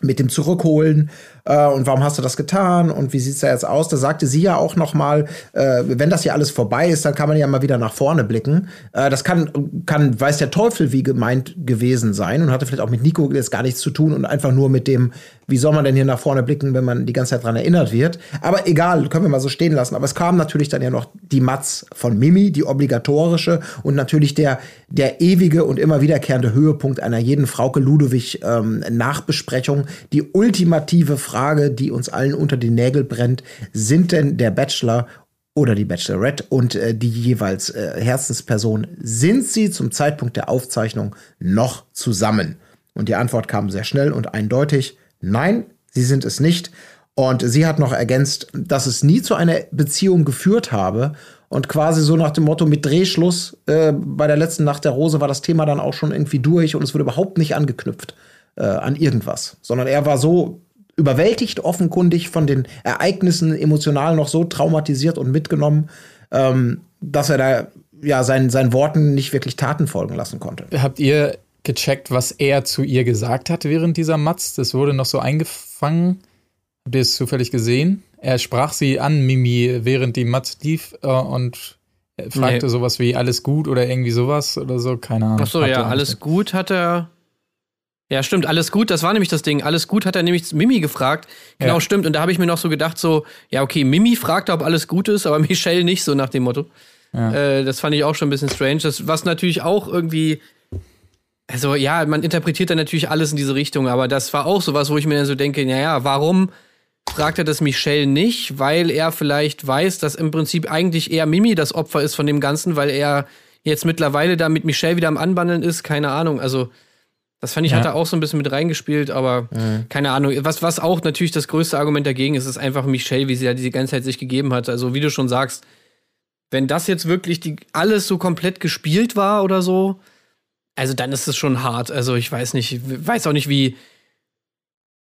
mit dem Zurückholen äh, und warum hast du das getan und wie sieht's da jetzt aus? Da sagte sie ja auch noch mal, äh, wenn das hier alles vorbei ist, dann kann man ja mal wieder nach vorne blicken. Äh, das kann, kann, weiß der Teufel, wie gemeint gewesen sein und hatte vielleicht auch mit Nico jetzt gar nichts zu tun und einfach nur mit dem, wie soll man denn hier nach vorne blicken, wenn man die ganze Zeit dran erinnert wird. Aber egal, können wir mal so stehen lassen. Aber es kam natürlich dann ja noch die Matz von Mimi, die obligatorische und natürlich der, der ewige und immer wiederkehrende Höhepunkt einer jeden Frauke Ludewig ähm, Nachbesprechung, die ultimative Frage Frage, die uns allen unter die Nägel brennt, sind denn der Bachelor oder die Bachelorette und äh, die jeweils äh, Herzensperson, sind sie zum Zeitpunkt der Aufzeichnung noch zusammen? Und die Antwort kam sehr schnell und eindeutig, nein, sie sind es nicht. Und sie hat noch ergänzt, dass es nie zu einer Beziehung geführt habe. Und quasi so nach dem Motto mit Drehschluss äh, bei der letzten Nacht der Rose war das Thema dann auch schon irgendwie durch und es wurde überhaupt nicht angeknüpft äh, an irgendwas. Sondern er war so überwältigt offenkundig von den Ereignissen, emotional noch so traumatisiert und mitgenommen, ähm, dass er da ja seinen, seinen Worten nicht wirklich Taten folgen lassen konnte. Habt ihr gecheckt, was er zu ihr gesagt hat während dieser Matz? Das wurde noch so eingefangen. Habt ihr es zufällig gesehen? Er sprach sie an, Mimi, während die Matz lief äh, und fragte nee. sowas wie alles gut oder irgendwie sowas oder so, keine Ahnung. Ach so, ja, alles gut hat er ja, stimmt, alles gut. Das war nämlich das Ding. Alles gut hat er nämlich Mimi gefragt. Genau, ja. stimmt. Und da habe ich mir noch so gedacht, so, ja, okay, Mimi fragt, ob alles gut ist, aber Michelle nicht, so nach dem Motto. Ja. Äh, das fand ich auch schon ein bisschen strange. Das, was natürlich auch irgendwie. Also, ja, man interpretiert dann natürlich alles in diese Richtung, aber das war auch sowas, wo ich mir dann so denke, naja, warum fragt er das Michelle nicht? Weil er vielleicht weiß, dass im Prinzip eigentlich eher Mimi das Opfer ist von dem Ganzen, weil er jetzt mittlerweile da mit Michelle wieder am Anbandeln ist, keine Ahnung. Also, das fand ich, ja. hat er auch so ein bisschen mit reingespielt, aber mhm. keine Ahnung. Was, was auch natürlich das größte Argument dagegen ist, ist einfach Michelle, wie sie ja die ganze Zeit sich gegeben hat. Also, wie du schon sagst, wenn das jetzt wirklich die, alles so komplett gespielt war oder so, also dann ist es schon hart. Also, ich weiß nicht, weiß auch nicht, wie,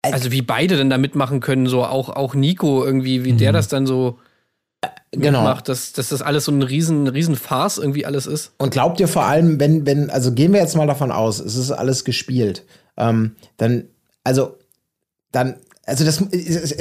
also wie beide denn da mitmachen können, so auch, auch Nico irgendwie, wie mhm. der das dann so genau. macht, dass, dass das alles so ein riesen, riesen Farce irgendwie alles ist. Und glaubt ihr vor allem, wenn, wenn, also gehen wir jetzt mal davon aus, es ist alles gespielt, ähm, dann, also, dann, also das,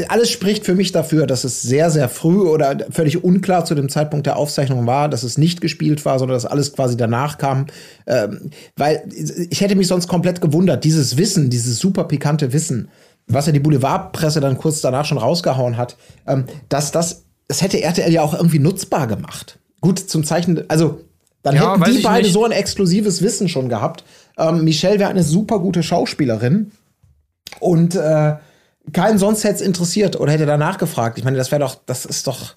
alles spricht für mich dafür, dass es sehr, sehr früh oder völlig unklar zu dem Zeitpunkt der Aufzeichnung war, dass es nicht gespielt war, sondern dass alles quasi danach kam. Ähm, weil ich hätte mich sonst komplett gewundert, dieses Wissen, dieses super pikante Wissen, was ja die Boulevardpresse dann kurz danach schon rausgehauen hat, ähm, dass das das hätte RTL ja auch irgendwie nutzbar gemacht. Gut, zum Zeichen, also dann ja, hätten die beide nicht. so ein exklusives Wissen schon gehabt. Ähm, Michelle wäre eine super gute Schauspielerin und äh, keinen sonst hätte es interessiert oder hätte danach gefragt. Ich meine, das wäre doch, das ist doch.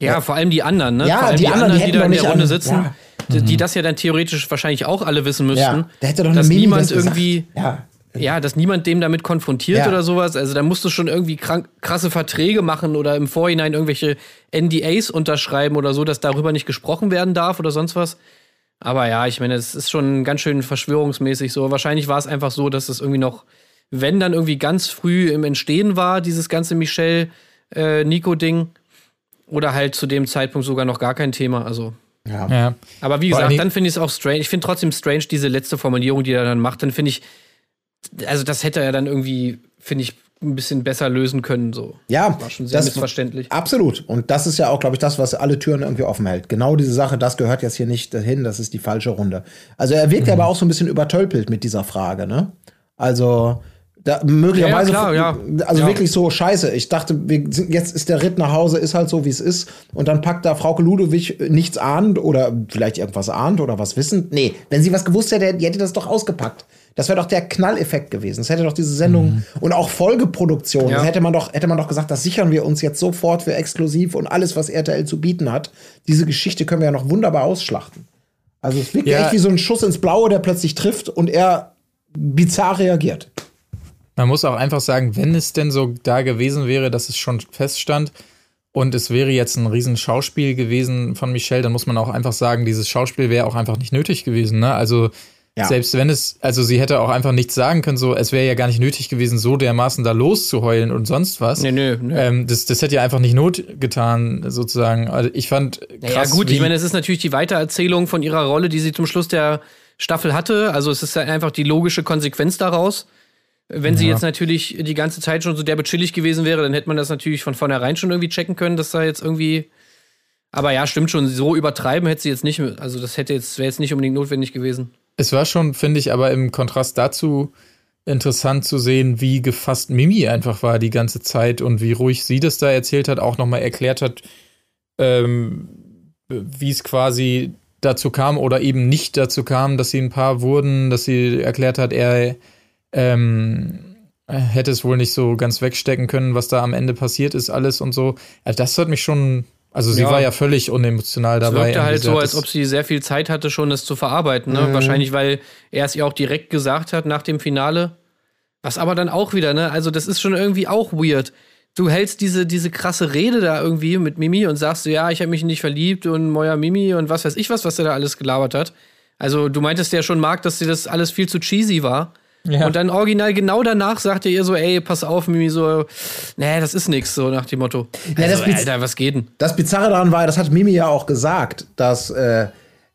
Ja, ja, vor allem die anderen, ne? Ja, vor allem die, die anderen, die, die da in der Runde an, sitzen, ja. die, die, das ja dann theoretisch wahrscheinlich auch alle wissen müssten. Ja, da hätte doch dass niemand irgendwie. Ja ja, dass niemand dem damit konfrontiert ja. oder sowas. Also da musst du schon irgendwie krank, krasse Verträge machen oder im Vorhinein irgendwelche NDAs unterschreiben oder so, dass darüber nicht gesprochen werden darf oder sonst was. Aber ja, ich meine, es ist schon ganz schön verschwörungsmäßig so. Wahrscheinlich war es einfach so, dass es irgendwie noch, wenn dann irgendwie ganz früh im Entstehen war, dieses ganze Michelle-Nico-Ding. Äh, oder halt zu dem Zeitpunkt sogar noch gar kein Thema. Also. Ja. ja. Aber wie gesagt, dann finde ich es auch strange. Ich finde trotzdem strange diese letzte Formulierung, die er dann macht. Dann finde ich, also das hätte er dann irgendwie, finde ich, ein bisschen besser lösen können. So. Ja, war schon sehr das, missverständlich. Absolut. Und das ist ja auch, glaube ich, das, was alle Türen irgendwie offen hält. Genau diese Sache, das gehört jetzt hier nicht dahin, das ist die falsche Runde. Also er wirkt mhm. aber auch so ein bisschen übertölpelt mit dieser Frage, ne? Also Da, möglicherweise, Ja, ja, klar, also wirklich so scheiße. Ich dachte, wir sind, jetzt ist der Ritt nach Hause, ist halt so, wie es ist. Und dann packt da Frauke Ludewig nichts ahnt oder vielleicht irgendwas ahnt oder was wissend. Nee, wenn sie was gewusst hätte, die hätte das doch ausgepackt. Das wäre doch der Knalleffekt gewesen. Das hätte doch diese Sendung und auch Folgeproduktion. Ja. Das hätte man doch, hätte man doch gesagt, das sichern wir uns jetzt sofort für exklusiv und alles, was RTL zu bieten hat. Diese Geschichte können wir ja noch wunderbar ausschlachten. Also es wirkt Ja. echt wie so ein Schuss ins Blaue, der plötzlich trifft und er bizarr reagiert. Man muss auch einfach sagen, wenn es denn so da gewesen wäre, dass es schon feststand und es wäre jetzt ein riesen Schauspiel gewesen von Michelle, dann muss man auch einfach sagen, dieses Schauspiel wäre auch einfach nicht nötig gewesen. Ne? Also Ja. selbst wenn es, also sie hätte auch einfach nichts sagen können, so es wäre ja gar nicht nötig gewesen, so dermaßen da loszuheulen und sonst was. Nee, nö, nö. Ähm, das, das hätte ja einfach nicht Not getan, sozusagen. Also ich fand Ja krass, gut, wie, ich meine, es ist natürlich die Weitererzählung von ihrer Rolle, die sie zum Schluss der Staffel hatte. Also es ist ja einfach die logische Konsequenz daraus. Wenn sie Ja. jetzt natürlich die ganze Zeit schon so derbe chillig gewesen wäre, dann hätte man das natürlich von vornherein schon irgendwie checken können, dass da jetzt irgendwie. Aber ja, stimmt schon, so übertreiben hätte sie jetzt nicht, also das hätte jetzt, wäre jetzt nicht unbedingt notwendig gewesen. Es war schon, finde ich, aber im Kontrast dazu interessant zu sehen, wie gefasst Mimi einfach war die ganze Zeit und wie ruhig sie das da erzählt hat, auch nochmal erklärt hat, ähm, wie es quasi dazu kam oder eben nicht dazu kam, dass sie ein Paar wurden, dass sie erklärt hat, er ähm, hätte es wohl nicht so ganz wegstecken können, was da am Ende passiert ist, alles und so. Ja, das hat mich schon, also sie Ja. war ja völlig unemotional Es dabei. wirkte halt so, als ob sie sehr viel Zeit hatte, schon das zu verarbeiten. Ne? Wahrscheinlich, weil er es ihr auch direkt gesagt hat nach dem Finale. Was aber dann auch wieder, ne? Also, das ist schon irgendwie auch weird. Du hältst diese, diese krasse Rede da irgendwie mit Mimi und sagst so, ja, ich habe mich nicht verliebt und Moja Mimi und was weiß ich was, was er da alles gelabert hat. Also, du meintest ja schon, Marc, dass dir das alles viel zu cheesy war. Ja. Und dann original genau danach sagte ihr so, ey, pass auf, Mimi, so, nee, das ist nix, so nach dem Motto. Ja, das also, Alter, was geht denn? Das Bizarre daran war, das hat Mimi ja auch gesagt, dass, äh,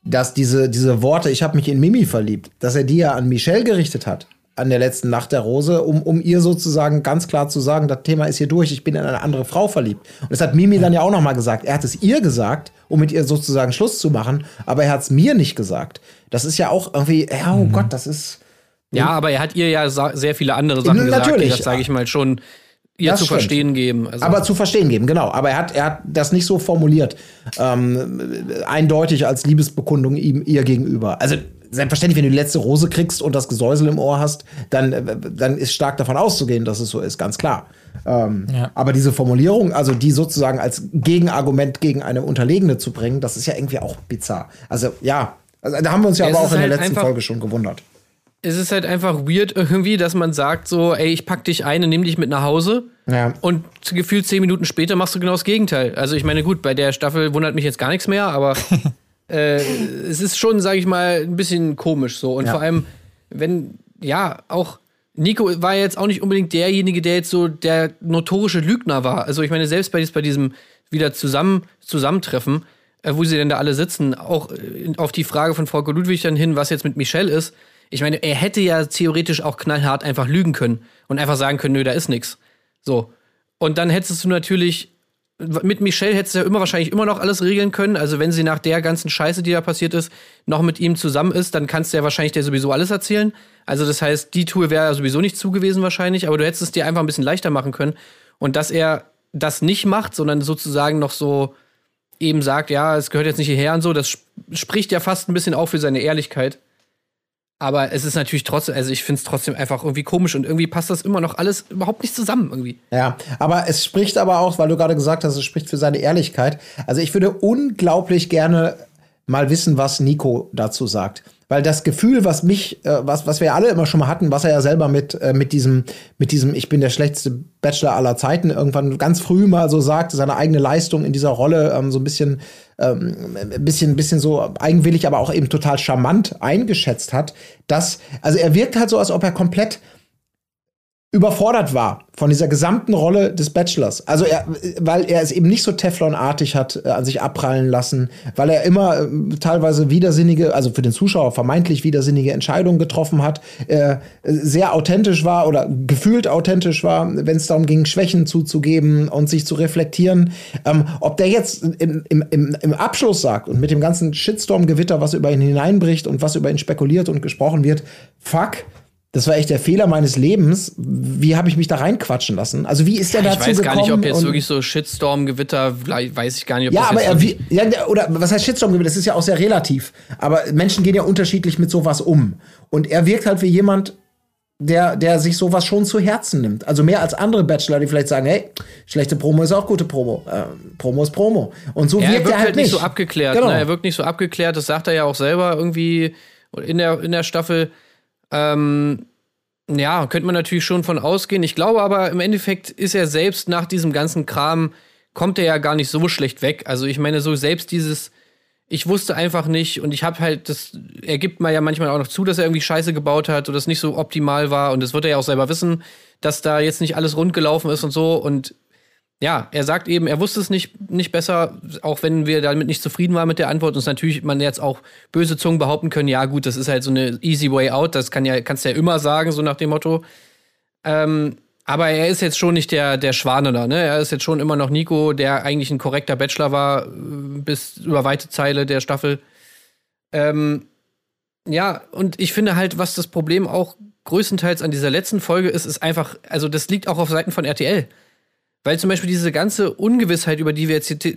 dass diese, diese Worte, ich habe mich in Mimi verliebt, dass er die ja an Michelle gerichtet hat, an der letzten Nacht der Rose, um, um ihr sozusagen ganz klar zu sagen, das Thema ist hier durch, ich bin in eine andere Frau verliebt. Und das hat Mimi dann ja auch noch mal gesagt. Er hat es ihr gesagt, um mit ihr sozusagen Schluss zu machen, aber er hat es mir nicht gesagt. Das ist ja auch irgendwie, ja, oh Gott, das ist. Ja, aber er hat ihr ja sehr viele andere Sachen gesagt, die Natürlich. das, sage ich mal, schon ihr Das zu stimmt. verstehen geben. Also, Aber zu verstehen geben, genau. Aber er hat, er hat das nicht so formuliert, ähm, eindeutig als Liebesbekundung ihm ihr gegenüber. Also selbstverständlich, wenn du die letzte Rose kriegst und das Gesäusel im Ohr hast, dann, äh, dann ist stark davon auszugehen, dass es so ist, ganz klar. Ähm, Ja. Aber diese Formulierung, also die sozusagen als Gegenargument gegen eine Unterlegene zu bringen, das ist ja irgendwie auch bizarr. Also ja, also, da haben wir uns ja Es aber auch in der halt letzten Folge schon gewundert. Es ist halt einfach weird irgendwie, dass man sagt so, ey, ich pack dich ein und nimm dich mit nach Hause. Ja. Und gefühlt zehn Minuten später machst du genau das Gegenteil. Also ich meine, gut, bei der Staffel wundert mich jetzt gar nichts mehr, aber äh, es ist schon, sage ich mal, ein bisschen komisch so. Und Ja. vor allem, wenn, ja, auch Nico war jetzt auch nicht unbedingt derjenige, der jetzt so der notorische Lügner war. Also ich meine, selbst bei, bei diesem wieder zusammen, Zusammentreffen, äh, wo sie denn da alle sitzen, auch äh, auf die Frage von Volker Ludwig dann hin, was jetzt mit Michelle ist. Ich meine, er hätte ja theoretisch auch knallhart einfach lügen können und einfach sagen können, nö, da ist nix. So. Und dann hättest du natürlich, mit Michelle hättest du ja immer wahrscheinlich immer noch alles regeln können. Also wenn sie nach der ganzen Scheiße, die da passiert ist, noch mit ihm zusammen ist, dann kannst du ja wahrscheinlich dir sowieso alles erzählen. Also das heißt, die Tour wäre ja sowieso nicht zugewiesen wahrscheinlich, aber du hättest es dir einfach ein bisschen leichter machen können. Und dass er das nicht macht, sondern sozusagen noch so eben sagt, ja, es gehört jetzt nicht hierher und so, das sp- spricht ja fast ein bisschen auch für seine Ehrlichkeit. Aber es ist natürlich trotzdem, also ich finde es trotzdem einfach irgendwie komisch und irgendwie passt das immer noch alles überhaupt nicht zusammen irgendwie. Ja, aber es spricht aber auch, weil du gerade gesagt hast, es spricht für seine Ehrlichkeit. Also ich würde unglaublich gerne mal wissen, was Nico dazu sagt. Weil das Gefühl, was mich, äh, was, was wir alle immer schon mal hatten, was er ja selber mit, äh, mit diesem, mit diesem, ich bin der schlechteste Bachelor aller Zeiten, irgendwann ganz früh mal so sagt, seine eigene Leistung in dieser Rolle ähm, so ein bisschen, ähm, ein bisschen, ein bisschen so eigenwillig, aber auch eben total charmant eingeschätzt hat, dass, also er wirkt halt so, als ob er komplett überfordert war von dieser gesamten Rolle des Bachelors. Also er, weil er es eben nicht so Teflonartig hat äh, an sich abprallen lassen, weil er immer äh, teilweise widersinnige, also für den Zuschauer vermeintlich widersinnige Entscheidungen getroffen hat, äh, sehr authentisch war oder gefühlt authentisch war, wenn es darum ging, Schwächen zuzugeben und sich zu reflektieren. Ähm, ob der jetzt im, im, im, im Abschluss sagt und mit dem ganzen Shitstorm-Gewitter, was über ihn hineinbricht und was über ihn spekuliert und gesprochen wird, fuck, Das war echt der Fehler meines Lebens. Wie habe ich mich da reinquatschen lassen? Also wie ist der Ich dazu weiß gekommen? gar nicht, ob jetzt wirklich so Shitstorm-Gewitter, weiß ich gar nicht, ob ja, das aber jetzt wie, ja, oder was heißt Shitstorm? Das ist ja auch sehr relativ. Aber Menschen gehen ja unterschiedlich mit sowas um. Und er wirkt halt wie jemand, der, der sich sowas schon zu Herzen nimmt. Also mehr als andere Bachelor, die vielleicht sagen, hey, schlechte Promo ist auch gute Promo. Äh, Promo ist Promo. Und so Ja, er wirkt wirkt er halt halt nicht nicht. so abgeklärt. Genau. Ne? Er wirkt nicht so abgeklärt, das sagt er ja auch selber irgendwie in der, in der Staffel. Ähm, ja, könnte man natürlich schon von ausgehen. Ich glaube aber, im Endeffekt ist er selbst nach diesem ganzen Kram, kommt er ja gar nicht so schlecht weg. Also ich meine, so selbst dieses, ich wusste einfach nicht und ich habe halt, das er gibt mal ja manchmal auch noch zu, dass er irgendwie Scheiße gebaut hat oder das nicht so optimal war und das wird er ja auch selber wissen, dass da jetzt nicht alles rund gelaufen ist und so und ja, er sagt eben, er wusste es nicht, nicht besser, auch wenn wir damit nicht zufrieden waren mit der Antwort. Und natürlich man jetzt auch böse Zungen behaupten können, ja gut, das ist halt so eine easy way out, das kann ja, kannst du ja immer sagen, so nach dem Motto. Ähm, aber er ist jetzt schon nicht der, der Schwane ne? Er ist jetzt schon immer noch Nico, der eigentlich ein korrekter Bachelor war, äh, bis über weite Zeile der Staffel. Ähm, ja, und ich finde halt, was das Problem auch größtenteils an dieser letzten Folge ist, ist einfach, also das liegt auch auf Seiten von RTL. Weil zum Beispiel diese ganze Ungewissheit, über die wir jetzt hier ti-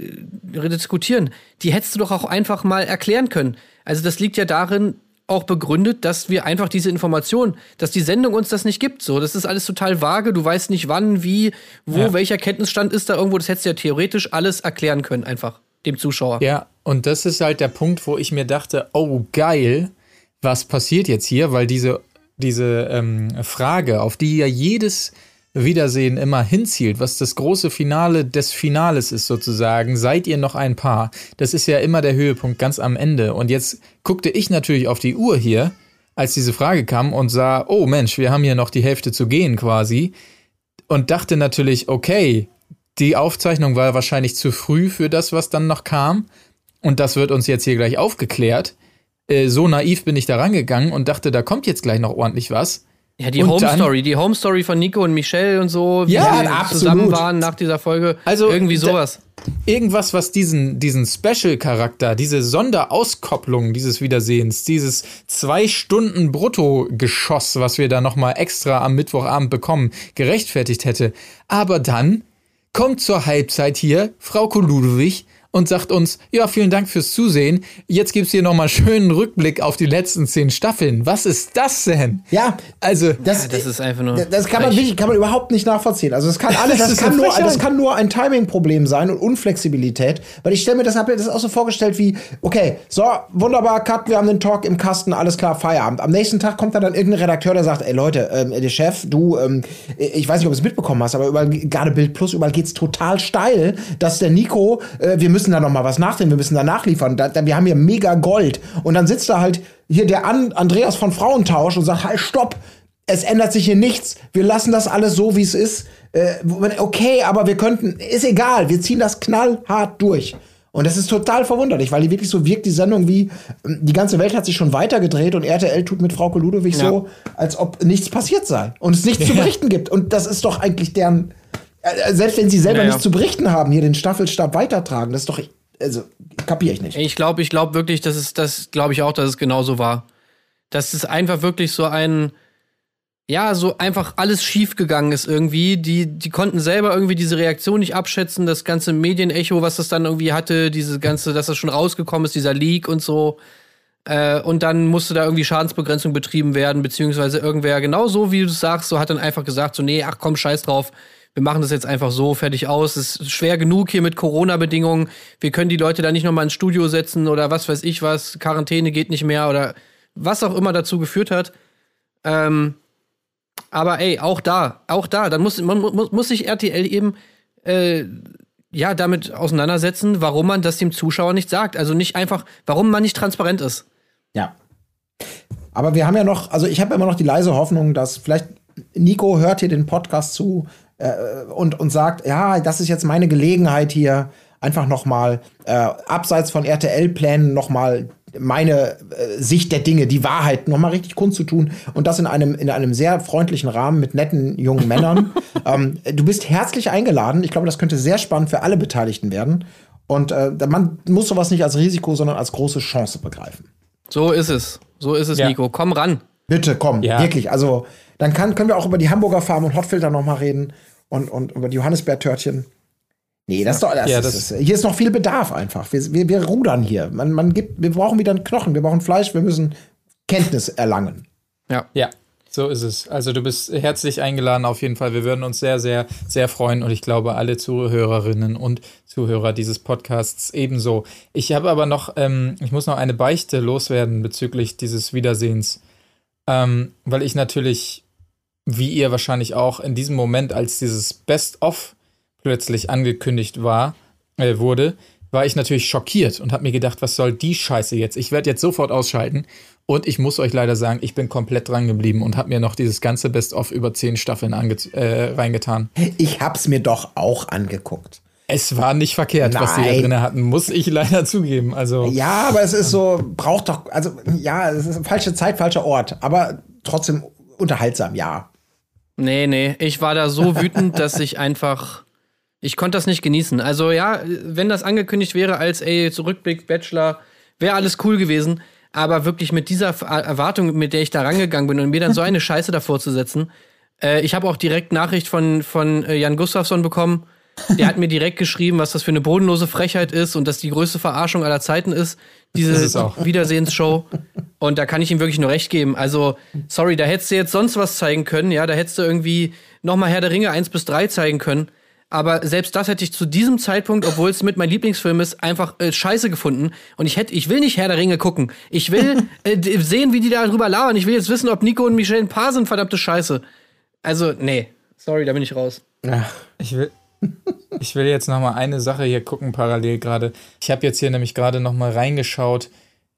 diskutieren, die hättest du doch auch einfach mal erklären können. Also das liegt ja darin auch begründet, dass wir einfach diese Information, dass die Sendung uns das nicht gibt. So, das ist alles total vage. Du weißt nicht wann, wie, wo, Ja. welcher Kenntnisstand ist da irgendwo. Das hättest du ja theoretisch alles erklären können, einfach dem Zuschauer. Ja, und das ist halt der Punkt, wo ich mir dachte, oh geil, was passiert jetzt hier? Weil diese, diese ähm, Frage, auf die ja jedes Wiedersehen immer hinzielt, was das große Finale des Finales ist sozusagen, seid ihr noch ein Paar? Das ist ja immer der Höhepunkt ganz am Ende. Und jetzt guckte ich natürlich auf die Uhr hier, als diese Frage kam und sah, oh Mensch, wir haben hier noch die Hälfte zu gehen quasi. Und dachte natürlich, okay, die Aufzeichnung war wahrscheinlich zu früh für das, was dann noch kam. Und das wird uns jetzt hier gleich aufgeklärt. Äh, so naiv bin ich da rangegangen und dachte, da kommt jetzt gleich noch ordentlich was. Ja, die Und Home dann- Story, die Home Story von Nico und Michelle und so, wie Ja, sie absolut. zusammen waren nach dieser Folge. Also, irgendwie sowas. Irgendwas, was diesen, diesen Special-Charakter, diese Sonderauskopplung dieses Wiedersehens, dieses zwei Stunden Brutto-Geschoss, was wir da nochmal extra am Mittwochabend bekommen, gerechtfertigt hätte. Aber dann kommt zur Halbzeit hier Frau Ludwig und sagt uns, ja, vielen Dank fürs Zusehen. Jetzt gibt's hier nochmal einen schönen Rückblick auf die letzten zehn Staffeln. Was ist das denn? Ja, Also, das, Ja, das ist einfach nur. Das kann man wirklich, kann man überhaupt nicht nachvollziehen. Also es kann alles, Das das, kann nur, das kann nur ein Timing-Problem sein und Unflexibilität. Weil ich stelle mir das, hab mir das auch so vorgestellt wie, okay, so, wunderbar, Cut, wir haben den Talk im Kasten, alles klar, Feierabend. Am nächsten Tag kommt da dann irgendein Redakteur, der sagt, ey Leute, ähm, der Chef, du, ähm, ich weiß nicht, ob du es mitbekommen hast, aber überall, gerade Bild Plus, überall geht's total steil, dass der Nico, äh, wir müssen da noch mal was nachdenken, wir müssen da nachliefern. Da, da, wir haben hier mega Gold. Und dann sitzt da halt hier der An Andreas von Frauentausch und sagt, halt, stopp, es ändert sich hier nichts. Wir lassen das alles so, wie es ist. Äh, okay, aber wir könnten, ist egal, wir ziehen das knallhart durch. Und das ist total verwunderlich, weil die wirklich so wirkt, die Sendung wie, ähm, die ganze Welt hat sich schon weitergedreht und RTL tut mit Frau Ludwig so, als ob nichts passiert sei und es nichts zu berichten gibt. Und das ist doch eigentlich deren, selbst wenn sie selber Naja. nichts zu berichten haben, hier den Staffelstab weitertragen, das ist doch, also, kapiere ich nicht. Ich glaube, ich glaube wirklich, dass es, das glaube ich auch, dass es genauso war. Dass es einfach wirklich so ein, ja, so einfach alles schief gegangen ist irgendwie. Die, die konnten selber irgendwie diese Reaktion nicht abschätzen, das ganze Medienecho, was das dann irgendwie hatte, diese ganze, dass das schon rausgekommen ist, dieser Leak und so. Äh, und dann musste da irgendwie Schadensbegrenzung betrieben werden, beziehungsweise irgendwer, genau so wie du es sagst, so hat dann einfach gesagt, so, nee, ach komm, scheiß drauf, wir machen das jetzt einfach so, fertig aus. Es ist schwer genug hier mit Corona-Bedingungen. Wir können die Leute da nicht nochmal ins Studio setzen oder was weiß ich was, Quarantäne geht nicht mehr oder was auch immer dazu geführt hat. Ähm, aber ey, auch da, auch da, dann muss, man, muss, muss sich RTL eben äh, ja damit auseinandersetzen, warum man das dem Zuschauer nicht sagt. Also nicht einfach, warum man nicht transparent ist. Ja. Aber wir haben ja noch, also ich habe immer noch die leise Hoffnung, dass vielleicht Nico hört hier den Podcast zu äh, und, und sagt, ja, das ist jetzt meine Gelegenheit hier, einfach noch mal äh, abseits von RTL-Plänen noch mal meine äh, Sicht der Dinge, die Wahrheit noch mal richtig kundzutun und das in einem in einem sehr freundlichen Rahmen mit netten jungen Männern. ähm, du bist herzlich eingeladen. Ich glaube, das könnte sehr spannend für alle Beteiligten werden. Und äh, man muss sowas nicht als Risiko, sondern als große Chance begreifen. So ist es. So ist es, Ja. Nico. Komm ran. Bitte, komm, Ja. wirklich. Also, dann kann, können wir auch über die Hamburger Farm und Hotfilter noch mal reden und, und über die Johannisbeertörtchen. Nee, das ist doch, das Ja, ist, das- ist, hier ist noch viel Bedarf einfach. Wir, wir, wir rudern hier. Man, man gibt, wir brauchen wieder einen Knochen, wir brauchen Fleisch, wir müssen Kenntnis erlangen. Ja. Ja, so ist es. Also du bist herzlich eingeladen auf jeden Fall. Wir würden uns sehr, sehr, sehr freuen und ich glaube alle Zuhörerinnen und Zuhörer dieses Podcasts ebenso. Ich habe aber noch, ähm, ich muss noch eine Beichte loswerden bezüglich dieses Wiedersehens, ähm, weil ich natürlich, wie ihr wahrscheinlich auch in diesem Moment, als dieses Best-of plötzlich angekündigt war, äh, wurde, war ich natürlich schockiert und habe mir gedacht, was soll die Scheiße jetzt? Ich werde jetzt sofort ausschalten. Und ich muss euch leider sagen, ich bin komplett dran geblieben und habe mir noch dieses ganze Best-of über zehn Staffeln äh, reingetan. Ich hab's mir doch auch angeguckt. Es war nicht verkehrt, was die da Nein. drin hatten, muss ich leider zugeben. Also Ja, aber es ist so, braucht doch, also ja, es ist falsche Zeit, falscher Ort, aber trotzdem unterhaltsam, ja. Nee, nee, ich war da so wütend, dass ich einfach. Ich konnte das nicht genießen. Also ja, wenn das angekündigt wäre als, ey, Zurückblick, Bachelor, wäre alles cool gewesen. Aber wirklich mit dieser Erwartung, mit der ich da rangegangen bin und mir dann so eine Scheiße davor zu setzen. Äh, ich habe auch direkt Nachricht von, von äh, Jan Gustafsson bekommen. Der hat mir direkt geschrieben, was das für eine bodenlose Frechheit ist und dass die größte Verarschung aller Zeiten ist, diese Ist es auch. Wiedersehensshow. Und da kann ich ihm wirklich nur recht geben. Also, sorry, da hättest du jetzt sonst was zeigen können, ja, da hättest du irgendwie nochmal Herr der Ringe 1 bis 3 zeigen können. Aber selbst das hätte ich zu diesem Zeitpunkt, obwohl es mit mein Lieblingsfilm ist, einfach äh, scheiße gefunden. Und ich hätte, ich will nicht Herr der Ringe gucken. Ich will äh, sehen, wie die da drüber labern. Ich will jetzt wissen, ob Nico und Michelle ein Paar sind, verdammte Scheiße. Also, nee. Sorry, da bin ich raus. ich will, ich will jetzt noch mal eine Sache hier gucken parallel gerade. Ich habe jetzt hier nämlich gerade noch mal reingeschaut,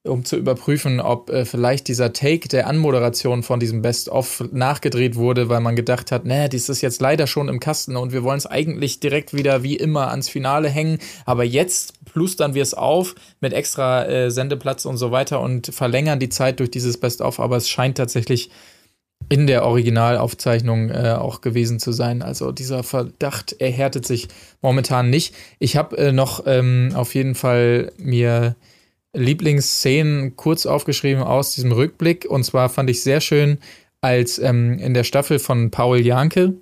um zu überprüfen, ob äh, vielleicht dieser Take der Anmoderation von diesem Best-of nachgedreht wurde, weil man gedacht hat, nee, dies ist jetzt leider schon im Kasten und wir wollen es eigentlich direkt wieder wie immer ans Finale hängen. Aber jetzt plustern wir es auf mit extra äh, Sendeplatz und so weiter und verlängern die Zeit durch dieses Best-of. Aber es scheint tatsächlich in der Originalaufzeichnung äh, auch gewesen zu sein. Also dieser Verdacht erhärtet sich momentan nicht. Ich habe äh, noch ähm, auf jeden Fall mir Lieblingsszenen kurz aufgeschrieben aus diesem Rückblick. Und zwar fand ich sehr schön, als ähm, in der Staffel von Paul Janke,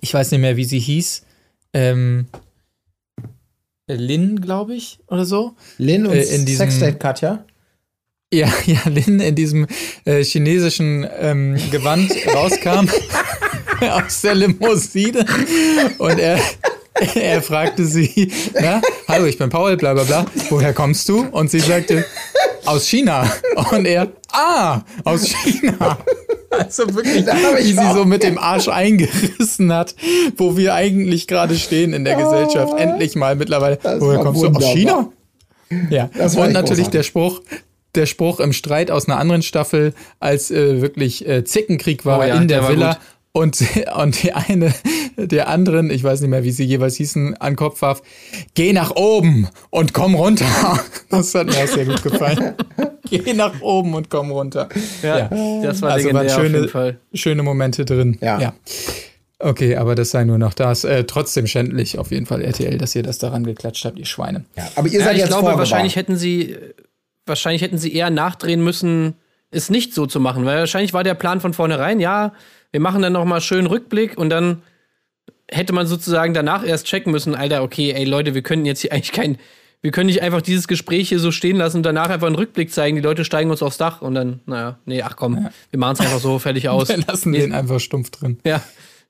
ich weiß nicht mehr, wie sie hieß, ähm, Lynn, glaube ich, oder so. Lin und Äh, in diesem- Sexdate Katja. Ja, ja, Lin in diesem äh, chinesischen ähm, Gewand rauskam aus der Limousine und er, er fragte sie, na, hallo, ich bin Paul, bla bla bla, woher kommst du? Und sie sagte, aus China. Und er, ah, aus China. Also wirklich, wie sie so mit dem Arsch eingerissen hat, wo wir eigentlich gerade stehen in der Gesellschaft. Endlich mal mittlerweile. Das Woher kommst du? Aus wunderbar. China? Ja, und natürlich großartig. der Spruch, der Spruch im Streit aus einer anderen Staffel, als äh, wirklich äh, Zickenkrieg war Oh ja, in der der Villa. gut. Und, und die eine der anderen, ich weiß nicht mehr, wie sie jeweils hießen, an Kopf warf, geh nach oben und komm runter. Das hat mir auch sehr gut gefallen. geh nach oben und komm runter. Ja, Das war also waren legendär auf jeden schöne, Fall. schöne Momente drin. Ja. Okay, aber das sei nur noch das. Äh, trotzdem schändlich auf jeden Fall RTL, dass ihr das daran geklatscht habt, ihr Schweine. Ja, aber ihr Ja, seid ich jetzt glaube, vorgewarnt. wahrscheinlich hätten sie, wahrscheinlich hätten sie eher nachdrehen müssen, es nicht so zu machen, weil wahrscheinlich war der Plan von vornherein, ja, wir machen dann noch mal schön Rückblick und dann hätte man sozusagen danach erst checken müssen, Alter, okay, ey Leute, wir können jetzt hier eigentlich kein, wir können nicht einfach dieses Gespräch hier so stehen lassen und danach einfach einen Rückblick zeigen, die Leute steigen uns aufs Dach und dann, naja, nee, ach komm, wir machen es einfach so fertig aus. Wir lassen den einfach stumpf drin. Ja,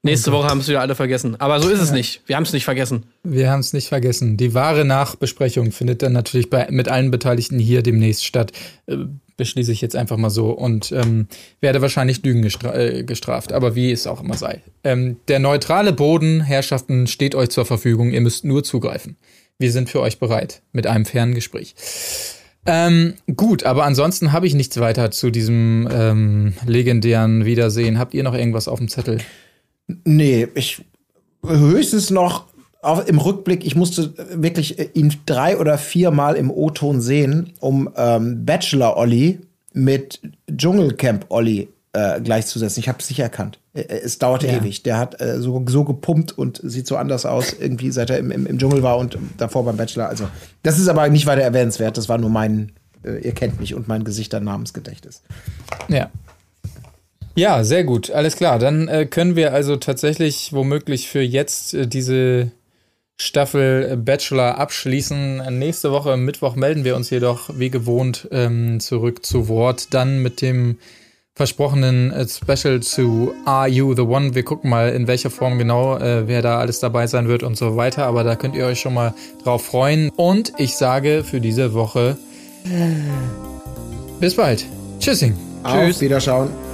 nächste Woche haben es wieder alle vergessen. Aber so ist es nicht. Wir haben es nicht vergessen. Wir haben es nicht vergessen. Die wahre Nachbesprechung findet dann natürlich bei, mit allen Beteiligten hier demnächst statt. Äh, beschließe ich jetzt einfach mal so und ähm, werde wahrscheinlich Lügen gestra äh, gestraft, aber wie es auch immer sei. Ähm, der neutrale Boden, Herrschaften, steht euch zur Verfügung. Ihr müsst nur zugreifen. Wir sind für euch bereit mit einem fairen Gespräch. Ähm, gut, aber ansonsten habe ich nichts weiter zu diesem ähm, legendären Wiedersehen. Habt ihr noch irgendwas auf dem Zettel? Nee, ich höchstens noch auf, im Rückblick, ich musste wirklich äh, ihn drei oder viermal im O-Ton sehen, um ähm, Bachelor Olli mit Dschungelcamp Olli äh, gleichzusetzen. Ich habe es nicht erkannt. Äh, Es dauerte Ja. ewig. Der hat äh, so, so gepumpt und sieht so anders aus, irgendwie seit er im, im, im Dschungel war und davor beim Bachelor. Also, das ist aber nicht weiter erwähnenswert. Das war nur mein, äh, ihr kennt mich und mein Gesichter Namensgedächtnis. Ja. Ja, sehr gut, alles klar. Dann äh, können wir also tatsächlich womöglich für jetzt äh, diese Staffel Bachelor abschließen. Nächste Woche Mittwoch melden wir uns jedoch wie gewohnt ähm, zurück zu Wort. Dann mit dem versprochenen äh, Special zu Are You the One? Wir gucken mal, in welcher Form genau, äh, wer da alles dabei sein wird und so weiter. Aber da könnt ihr euch schon mal drauf freuen. Und ich sage für diese Woche bis bald. Tschüssing. Auf Tschüss. Wiederschauen.